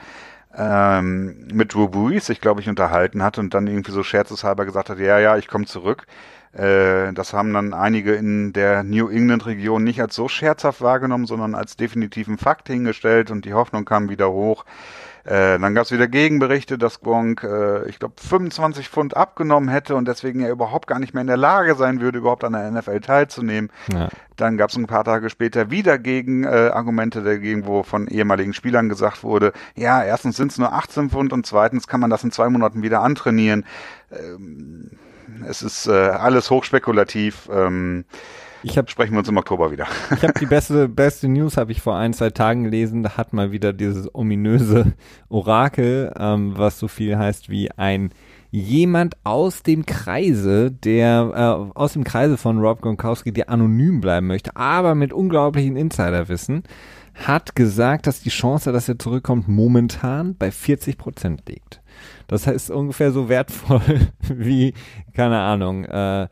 ähm, mit Drew Brees sich, glaube ich, unterhalten hat und dann irgendwie so scherzeshalber gesagt hat, ja, ja, ich komme zurück. Äh, das haben dann einige in der New England-Region nicht als so scherzhaft wahrgenommen, sondern als definitiven Fakt hingestellt und die Hoffnung kam wieder hoch. Äh, dann gab es wieder Gegenberichte, dass Gronk, äh, ich glaube, 25 Pfund abgenommen hätte und deswegen er überhaupt gar nicht mehr in der Lage sein würde, überhaupt an der NFL teilzunehmen. Ja. Dann gab es ein paar Tage später wieder Gegenargumente äh, dagegen, wo von ehemaligen Spielern gesagt wurde, ja, erstens sind es nur 18 Pfund und zweitens kann man das in zwei Monaten wieder antrainieren. Ähm, es ist äh, alles hochspekulativ. Ähm, ich hab, sprechen wir uns im Oktober wieder. Ich habe die beste, beste News, habe ich vor ein, zwei Tagen gelesen. Da hat mal wieder dieses ominöse Orakel, ähm, was so viel heißt wie ein jemand aus dem Kreise, der äh, aus dem Kreise von Rob Gronkowski, der anonym bleiben möchte, aber mit unglaublichen Insiderwissen, hat gesagt, dass die Chance, dass er zurückkommt, momentan bei 40 Prozent liegt. Das heißt ungefähr so wertvoll wie, keine Ahnung, äh,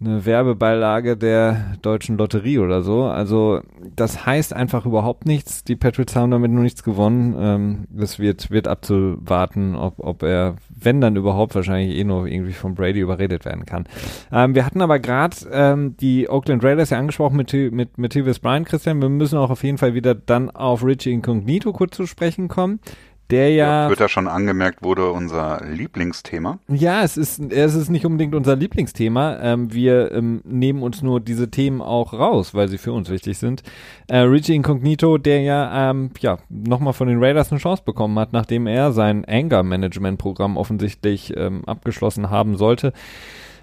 eine Werbebeilage der deutschen Lotterie oder so. Also das heißt einfach überhaupt nichts. Die Patriots haben damit noch nichts gewonnen. Ähm, das wird, wird abzuwarten, ob, ob er, wenn dann überhaupt, wahrscheinlich eh nur irgendwie von Brady überredet werden kann. Ähm, wir hatten aber gerade ähm, die Oakland Raiders ja angesprochen mit, mit, mit Tavis Bryan, Christian. Wir müssen auch auf jeden Fall wieder dann auf Richie Incognito kurz zu sprechen kommen der ja. ja Twitter schon angemerkt wurde, unser Lieblingsthema. Ja, es ist, es ist nicht unbedingt unser Lieblingsthema. Ähm, wir ähm, nehmen uns nur diese Themen auch raus, weil sie für uns wichtig sind. Äh, Richie Incognito, der ja, ähm, ja, nochmal von den Raiders eine Chance bekommen hat, nachdem er sein Anger-Management-Programm offensichtlich ähm, abgeschlossen haben sollte.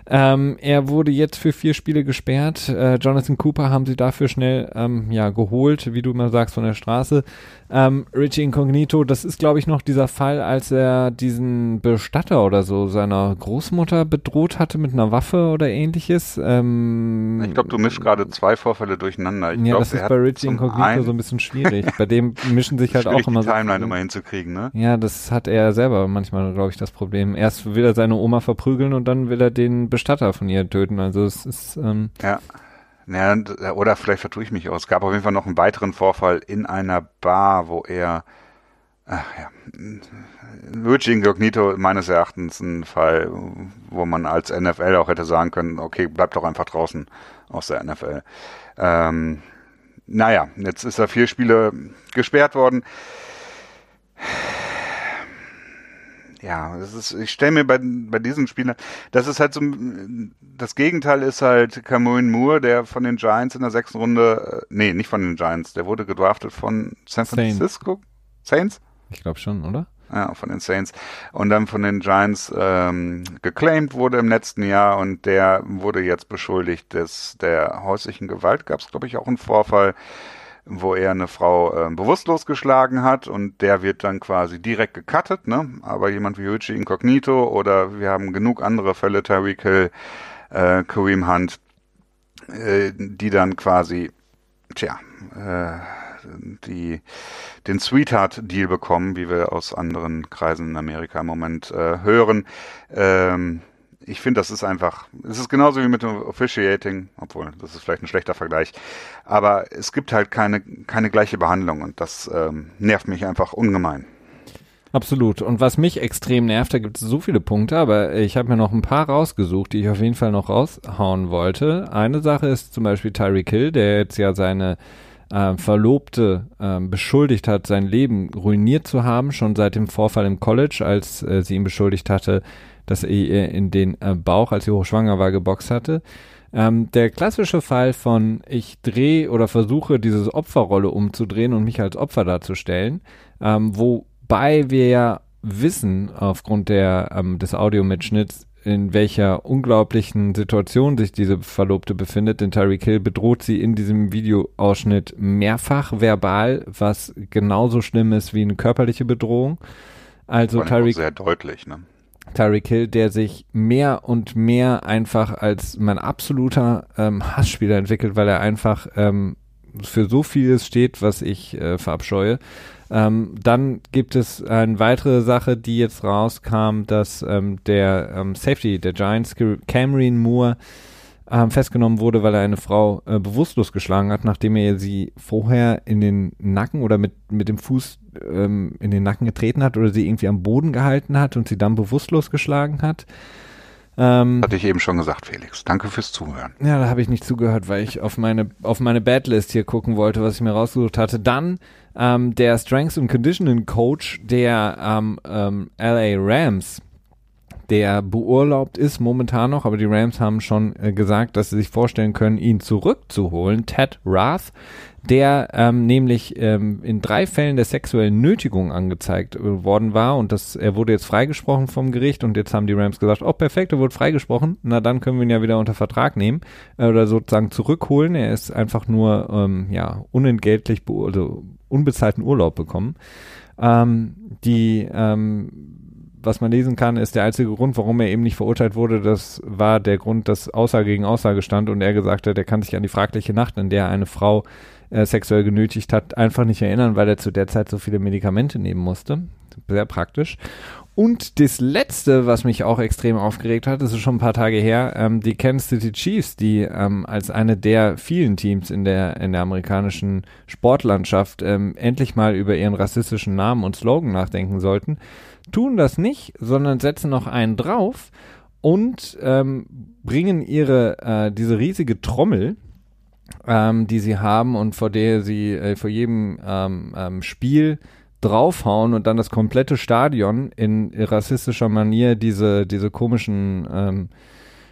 Ähm, er wurde jetzt für vier Spiele gesperrt. Äh, Jonathan Cooper haben sie dafür schnell ähm, ja, geholt, wie du immer sagst, von der Straße. Ähm, Richie Incognito, das ist, glaube ich, noch dieser Fall, als er diesen Bestatter oder so seiner Großmutter bedroht hatte mit einer Waffe oder ähnliches. Ähm, ich glaube, du mischst gerade zwei Vorfälle durcheinander. Ich ja, glaub, das ist bei Richie Incognito so ein bisschen schwierig. bei dem mischen sich halt auch immer die Timeline so immer hinzukriegen, ne? Ja, das hat er selber manchmal, glaube ich, das Problem. Erst will er seine Oma verprügeln und dann will er den Bestatter von ihr töten. Also es ist ähm, ja. Ja, oder vielleicht vertue ich mich aus. Es gab auf jeden Fall noch einen weiteren Vorfall in einer Bar, wo er Ach ja. Luigi Incognito meines Erachtens ein Fall, wo man als NFL auch hätte sagen können, okay, bleib doch einfach draußen aus der NFL. Ähm, naja, jetzt ist er vier Spiele gesperrt worden. Ja, das ist, ich stelle mir bei, bei diesen Spielern, das ist halt so, das Gegenteil ist halt Cameron Moore, der von den Giants in der sechsten Runde, äh, nee, nicht von den Giants, der wurde gedraftet von San Francisco Saints? Ich glaube schon, oder? Ja, von den Saints. Und dann von den Giants ähm, geclaimed wurde im letzten Jahr und der wurde jetzt beschuldigt des, der häuslichen Gewalt. Gab es, glaube ich, auch einen Vorfall, wo er eine Frau äh, bewusstlos geschlagen hat und der wird dann quasi direkt gecuttet. Ne? Aber jemand wie Yuichi Incognito oder wir haben genug andere Fälle, Tyreek Hill, äh, Kareem Hunt, äh, die dann quasi, tja, äh, die den Sweetheart-Deal bekommen, wie wir aus anderen Kreisen in Amerika im Moment äh, hören. Ähm, ich finde, das ist einfach, es ist genauso wie mit dem Officiating, obwohl das ist vielleicht ein schlechter Vergleich, aber es gibt halt keine, keine gleiche Behandlung und das ähm, nervt mich einfach ungemein. Absolut. Und was mich extrem nervt, da gibt es so viele Punkte, aber ich habe mir noch ein paar rausgesucht, die ich auf jeden Fall noch raushauen wollte. Eine Sache ist zum Beispiel Tyreek Hill, der jetzt ja seine äh, Verlobte äh, beschuldigt hat, sein Leben ruiniert zu haben, schon seit dem Vorfall im College, als äh, sie ihn beschuldigt hatte, dass er ihr in den äh, Bauch, als sie hochschwanger war, geboxt hatte. Ähm, der klassische Fall von ich drehe oder versuche, diese Opferrolle umzudrehen und mich als Opfer darzustellen, ähm, wobei wir ja wissen, aufgrund der, ähm, des Audiomitschnitts, in welcher unglaublichen Situation sich diese Verlobte befindet, denn Tyreek Hill bedroht sie in diesem Videoausschnitt mehrfach verbal, was genauso schlimm ist wie eine körperliche Bedrohung. Also Tyreek sehr deutlich, ne? Tyreek Hill, der sich mehr und mehr einfach als mein absoluter ähm, Hassspieler entwickelt, weil er einfach ähm, für so vieles steht, was ich äh, verabscheue. Ähm, dann gibt es eine weitere Sache, die jetzt rauskam, dass ähm, der ähm, Safety der Giants, Cameron Moore, ähm, festgenommen wurde, weil er eine Frau äh, bewusstlos geschlagen hat, nachdem er sie vorher in den Nacken oder mit, mit dem Fuß ähm, in den Nacken getreten hat oder sie irgendwie am Boden gehalten hat und sie dann bewusstlos geschlagen hat. Ähm, Hatte ich eben schon gesagt, Felix. Danke fürs Zuhören. Ja, da habe ich nicht zugehört, weil ich auf meine, auf meine Badlist hier gucken wollte, was ich mir rausgesucht hatte. Dann ähm, der Strengths and Conditioning Coach der ähm, ähm, LA Rams, der beurlaubt ist momentan noch, aber die Rams haben schon äh, gesagt, dass sie sich vorstellen können, ihn zurückzuholen. Ted Rath, der ähm, nämlich ähm, in drei Fällen der sexuellen Nötigung angezeigt äh, worden war und das, er wurde jetzt freigesprochen vom Gericht und jetzt haben die Rams gesagt, oh perfekt, er wurde freigesprochen, na dann können wir ihn ja wieder unter Vertrag nehmen äh, oder sozusagen zurückholen. Er ist einfach nur ähm, ja unentgeltlich, also unbezahlten Urlaub bekommen. Ähm, die ähm, was man lesen kann, ist der einzige Grund, warum er eben nicht verurteilt wurde. Das war der Grund, dass Aussage gegen Aussage stand und er gesagt hat, er kann sich an die fragliche Nacht, in der er eine Frau äh, sexuell genötigt hat, einfach nicht erinnern, weil er zu der Zeit so viele Medikamente nehmen musste. Sehr praktisch. Und das letzte, was mich auch extrem aufgeregt hat, das ist schon ein paar Tage her, ähm, die Kansas City Chiefs, die ähm, als eine der vielen Teams in der, in der amerikanischen Sportlandschaft ähm, endlich mal über ihren rassistischen Namen und Slogan nachdenken sollten, tun das nicht, sondern setzen noch einen drauf und ähm, bringen ihre, äh, diese riesige Trommel, ähm, die sie haben und vor der sie äh, vor jedem ähm, ähm, Spiel draufhauen und dann das komplette Stadion in rassistischer Manier diese, diese komischen, ähm,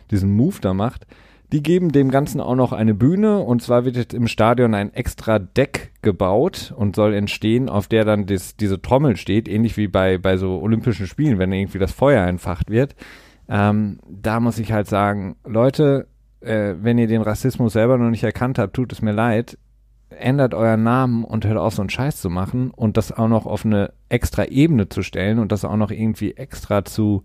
diesen Move da macht. Die geben dem Ganzen auch noch eine Bühne und zwar wird jetzt im Stadion ein extra Deck gebaut und soll entstehen, auf der dann das, diese Trommel steht, ähnlich wie bei, bei so Olympischen Spielen, wenn irgendwie das Feuer entfacht wird. Ähm, da muss ich halt sagen, Leute, äh, wenn ihr den Rassismus selber noch nicht erkannt habt, tut es mir leid. Ändert euren Namen und hört auf, so einen Scheiß zu machen und das auch noch auf eine extra Ebene zu stellen und das auch noch irgendwie extra zu,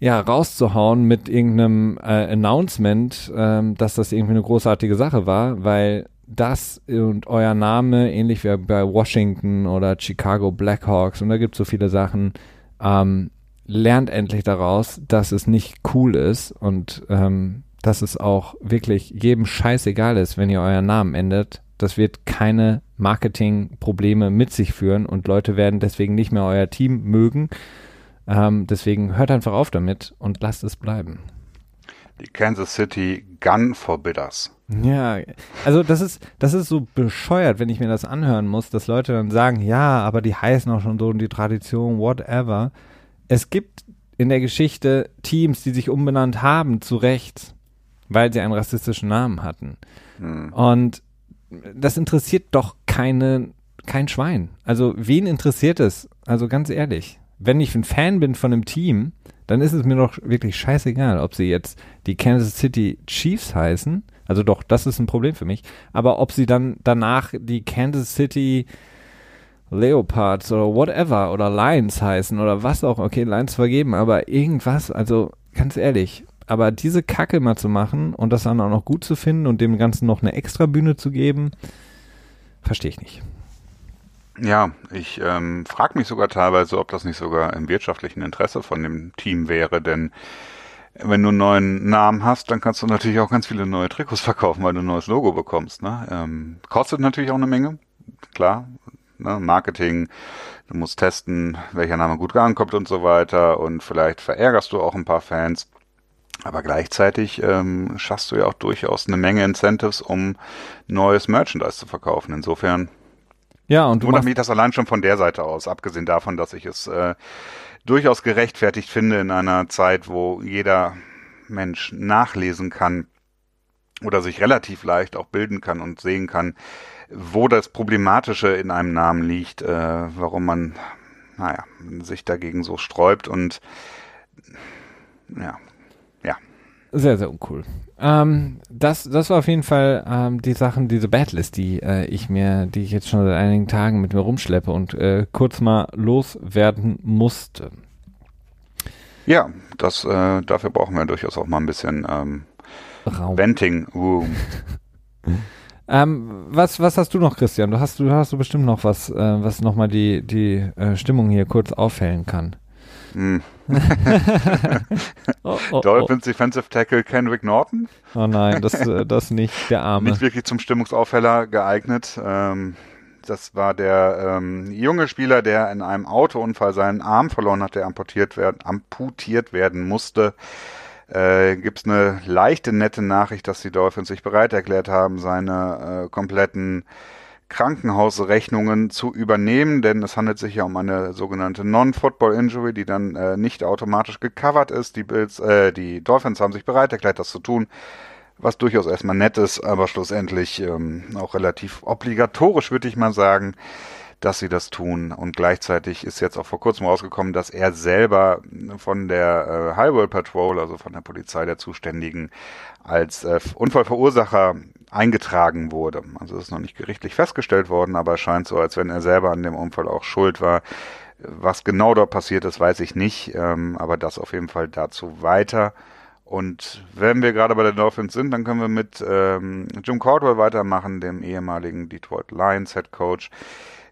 ja, rauszuhauen mit irgendeinem äh, Announcement, ähm, dass das irgendwie eine großartige Sache war, weil das und euer Name, ähnlich wie bei Washington oder Chicago Blackhawks, und da gibt es so viele Sachen, ähm, lernt endlich daraus, dass es nicht cool ist und ähm, dass es auch wirklich jedem scheißegal ist, wenn ihr euren Namen ändert. Das wird keine Marketingprobleme mit sich führen und Leute werden deswegen nicht mehr euer Team mögen. Ähm, deswegen hört einfach auf damit und lasst es bleiben. Die Kansas City Gun Forbidders. Ja, also das ist, das ist so bescheuert, wenn ich mir das anhören muss, dass Leute dann sagen, ja, aber die heißen auch schon so und die Tradition, whatever. Es gibt in der Geschichte Teams, die sich umbenannt haben, zu Recht, weil sie einen rassistischen Namen hatten. Hm. Und das interessiert doch keine, kein Schwein. Also wen interessiert es? Also ganz ehrlich, wenn ich ein Fan bin von einem Team, dann ist es mir doch wirklich scheißegal, ob sie jetzt die Kansas City Chiefs heißen. Also doch, das ist ein Problem für mich. Aber ob sie dann danach die Kansas City Leopards oder whatever oder Lions heißen oder was auch, okay, Lions vergeben, aber irgendwas, also ganz ehrlich, aber diese Kacke mal zu machen und das dann auch noch gut zu finden und dem Ganzen noch eine extra Bühne zu geben, verstehe ich nicht. Ja, ich ähm, frage mich sogar teilweise, ob das nicht sogar im wirtschaftlichen Interesse von dem Team wäre, denn wenn du einen neuen Namen hast, dann kannst du natürlich auch ganz viele neue Trikots verkaufen, weil du ein neues Logo bekommst. Ne? Ähm, kostet natürlich auch eine Menge, klar, ne? Marketing, du musst testen, welcher Name gut ankommt und so weiter und vielleicht verärgerst du auch ein paar Fans. Aber gleichzeitig ähm, schaffst du ja auch durchaus eine Menge Incentives, um neues Merchandise zu verkaufen. Insofern ja, und du wundert mich das allein schon von der Seite aus, abgesehen davon, dass ich es äh, durchaus gerechtfertigt finde in einer Zeit, wo jeder Mensch nachlesen kann oder sich relativ leicht auch bilden kann und sehen kann, wo das Problematische in einem Namen liegt, äh, warum man, naja, sich dagegen so sträubt und ja, sehr, sehr uncool. Ähm, das, das war auf jeden Fall ähm, die Sachen, diese Badlist, die äh, ich mir, die ich jetzt schon seit einigen Tagen mit mir rumschleppe und äh, kurz mal loswerden musste. Ja, das, äh, dafür brauchen wir durchaus auch mal ein bisschen ähm, Raum. Venting Room. ähm, was, was hast du noch, Christian? Du hast, du hast du bestimmt noch was, äh, was nochmal die, die äh, Stimmung hier kurz aufhellen kann. Hm. oh, oh, Dolphins oh. Defensive Tackle Kendrick Norton. Oh nein, das, äh, das nicht, der Arme. Nicht wirklich zum Stimmungsaufheller geeignet. Ähm, das war der ähm, junge Spieler, der in einem Autounfall seinen Arm verloren hat, der amputiert werden, amputiert werden musste. Äh, Gibt es eine leichte, nette Nachricht, dass die Dolphins sich bereit erklärt haben, seine äh, kompletten Krankenhausrechnungen zu übernehmen, denn es handelt sich ja um eine sogenannte Non-Football Injury, die dann äh, nicht automatisch gecovert ist. Die Bills, äh, die Dolphins haben sich bereit erklärt, das zu tun, was durchaus erstmal nett ist, aber schlussendlich ähm, auch relativ obligatorisch, würde ich mal sagen, dass sie das tun. Und gleichzeitig ist jetzt auch vor kurzem rausgekommen, dass er selber von der äh, Highway Patrol, also von der Polizei der Zuständigen, als äh, Unfallverursacher eingetragen wurde. Also es ist noch nicht gerichtlich festgestellt worden, aber es scheint so, als wenn er selber an dem Unfall auch schuld war. Was genau dort passiert ist, weiß ich nicht, ähm, aber das auf jeden Fall dazu weiter. Und wenn wir gerade bei den Dolphins sind, dann können wir mit ähm, Jim Caldwell weitermachen, dem ehemaligen Detroit Lions Head Coach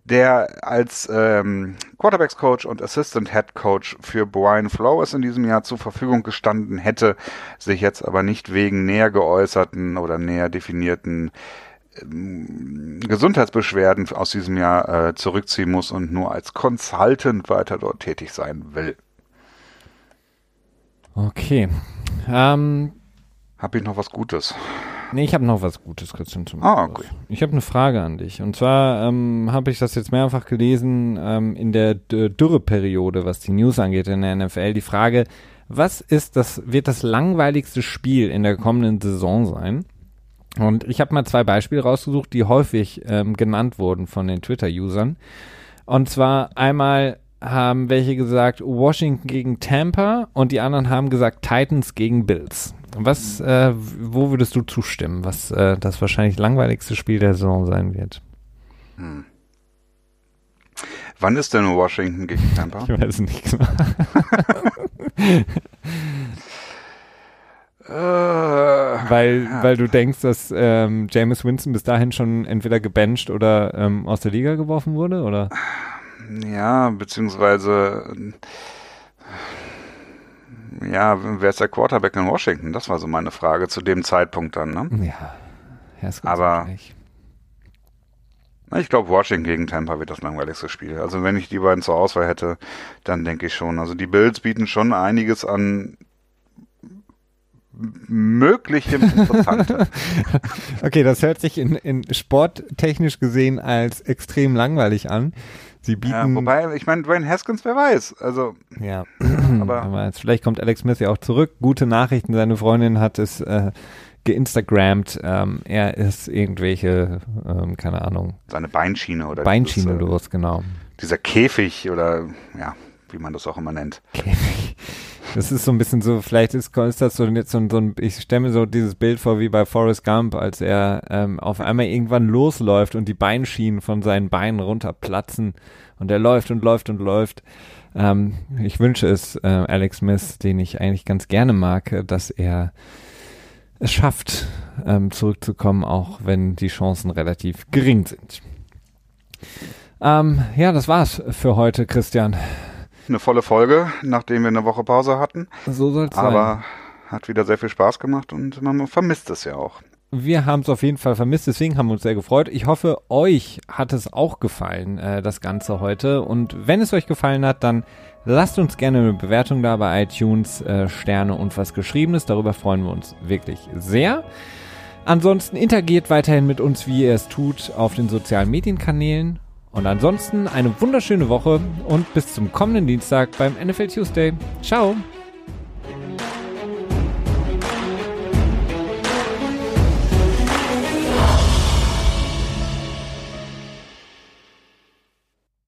der als ähm, Quarterbacks Coach und Assistant Head Coach für Brian Flores in diesem Jahr zur Verfügung gestanden hätte, sich jetzt aber nicht wegen näher geäußerten oder näher definierten ähm, Gesundheitsbeschwerden aus diesem Jahr äh, zurückziehen muss und nur als Consultant weiter dort tätig sein will. Okay. Ähm, Habe ich noch was Gutes? Nee, ich habe noch was Gutes, Christian. Zum ah, okay. Ich habe eine Frage an dich. Und zwar ähm, habe ich das jetzt mehrfach gelesen ähm, in der Dürreperiode, was die News angeht in der NFL. Die Frage, was ist das, wird das langweiligste Spiel in der kommenden Saison sein? Und ich habe mal zwei Beispiele rausgesucht, die häufig ähm, genannt wurden von den Twitter-Usern. Und zwar einmal haben welche gesagt Washington gegen Tampa und die anderen haben gesagt Titans gegen Bills. Was, äh, wo würdest du zustimmen, was äh, das wahrscheinlich langweiligste Spiel der Saison sein wird? Hm. Wann ist denn Washington gegen Tampa? Ich weiß nicht genau. weil, weil du denkst, dass ähm, James Winston bis dahin schon entweder gebencht oder ähm, aus der Liga geworfen wurde, oder? Ja, beziehungsweise ja, wer ist der Quarterback in Washington? Das war so meine Frage zu dem Zeitpunkt dann, ne? Ja, ja aber Ich glaube, Washington gegen Tampa wird das langweiligste Spiel. Also wenn ich die beiden zur Auswahl hätte, dann denke ich schon. Also die Bills bieten schon einiges an möglichem Interessante. okay, das hört sich in, in sporttechnisch gesehen als extrem langweilig an. Sie bieten. Ja, wobei, ich meine, Dwayne Haskins, wer weiß. Also. Ja, aber vielleicht kommt Alex Smith ja auch zurück. Gute Nachrichten. Seine Freundin hat es äh, geinstagrammt. Ähm, er ist irgendwelche, ähm, keine Ahnung. Seine Beinschiene oder Beinschiene dieses, los, genau. Dieser Käfig oder ja, wie man das auch immer nennt. Käfig. Das ist so ein bisschen so, vielleicht ist, ist das so, so, so ein, ich stelle mir so dieses Bild vor wie bei Forrest Gump, als er ähm, auf einmal irgendwann losläuft und die Beinschienen von seinen Beinen runterplatzen und er läuft und läuft und läuft. Ähm, ich wünsche es äh, Alex Smith, den ich eigentlich ganz gerne mag, dass er es schafft, ähm, zurückzukommen, auch wenn die Chancen relativ gering sind. Ähm, ja, das war's für heute, Christian. Eine volle Folge, nachdem wir eine Woche Pause hatten. So soll's sein. Aber hat wieder sehr viel Spaß gemacht und man vermisst es ja auch. Wir haben es auf jeden Fall vermisst, deswegen haben wir uns sehr gefreut. Ich hoffe, euch hat es auch gefallen, äh, das Ganze heute. Und wenn es euch gefallen hat, dann lasst uns gerne eine Bewertung da bei iTunes, äh, Sterne und was Geschriebenes. Darüber freuen wir uns wirklich sehr. Ansonsten interagiert weiterhin mit uns, wie ihr es tut, auf den sozialen Medienkanälen. Und ansonsten eine wunderschöne Woche und bis zum kommenden Dienstag beim NFL Tuesday. Ciao!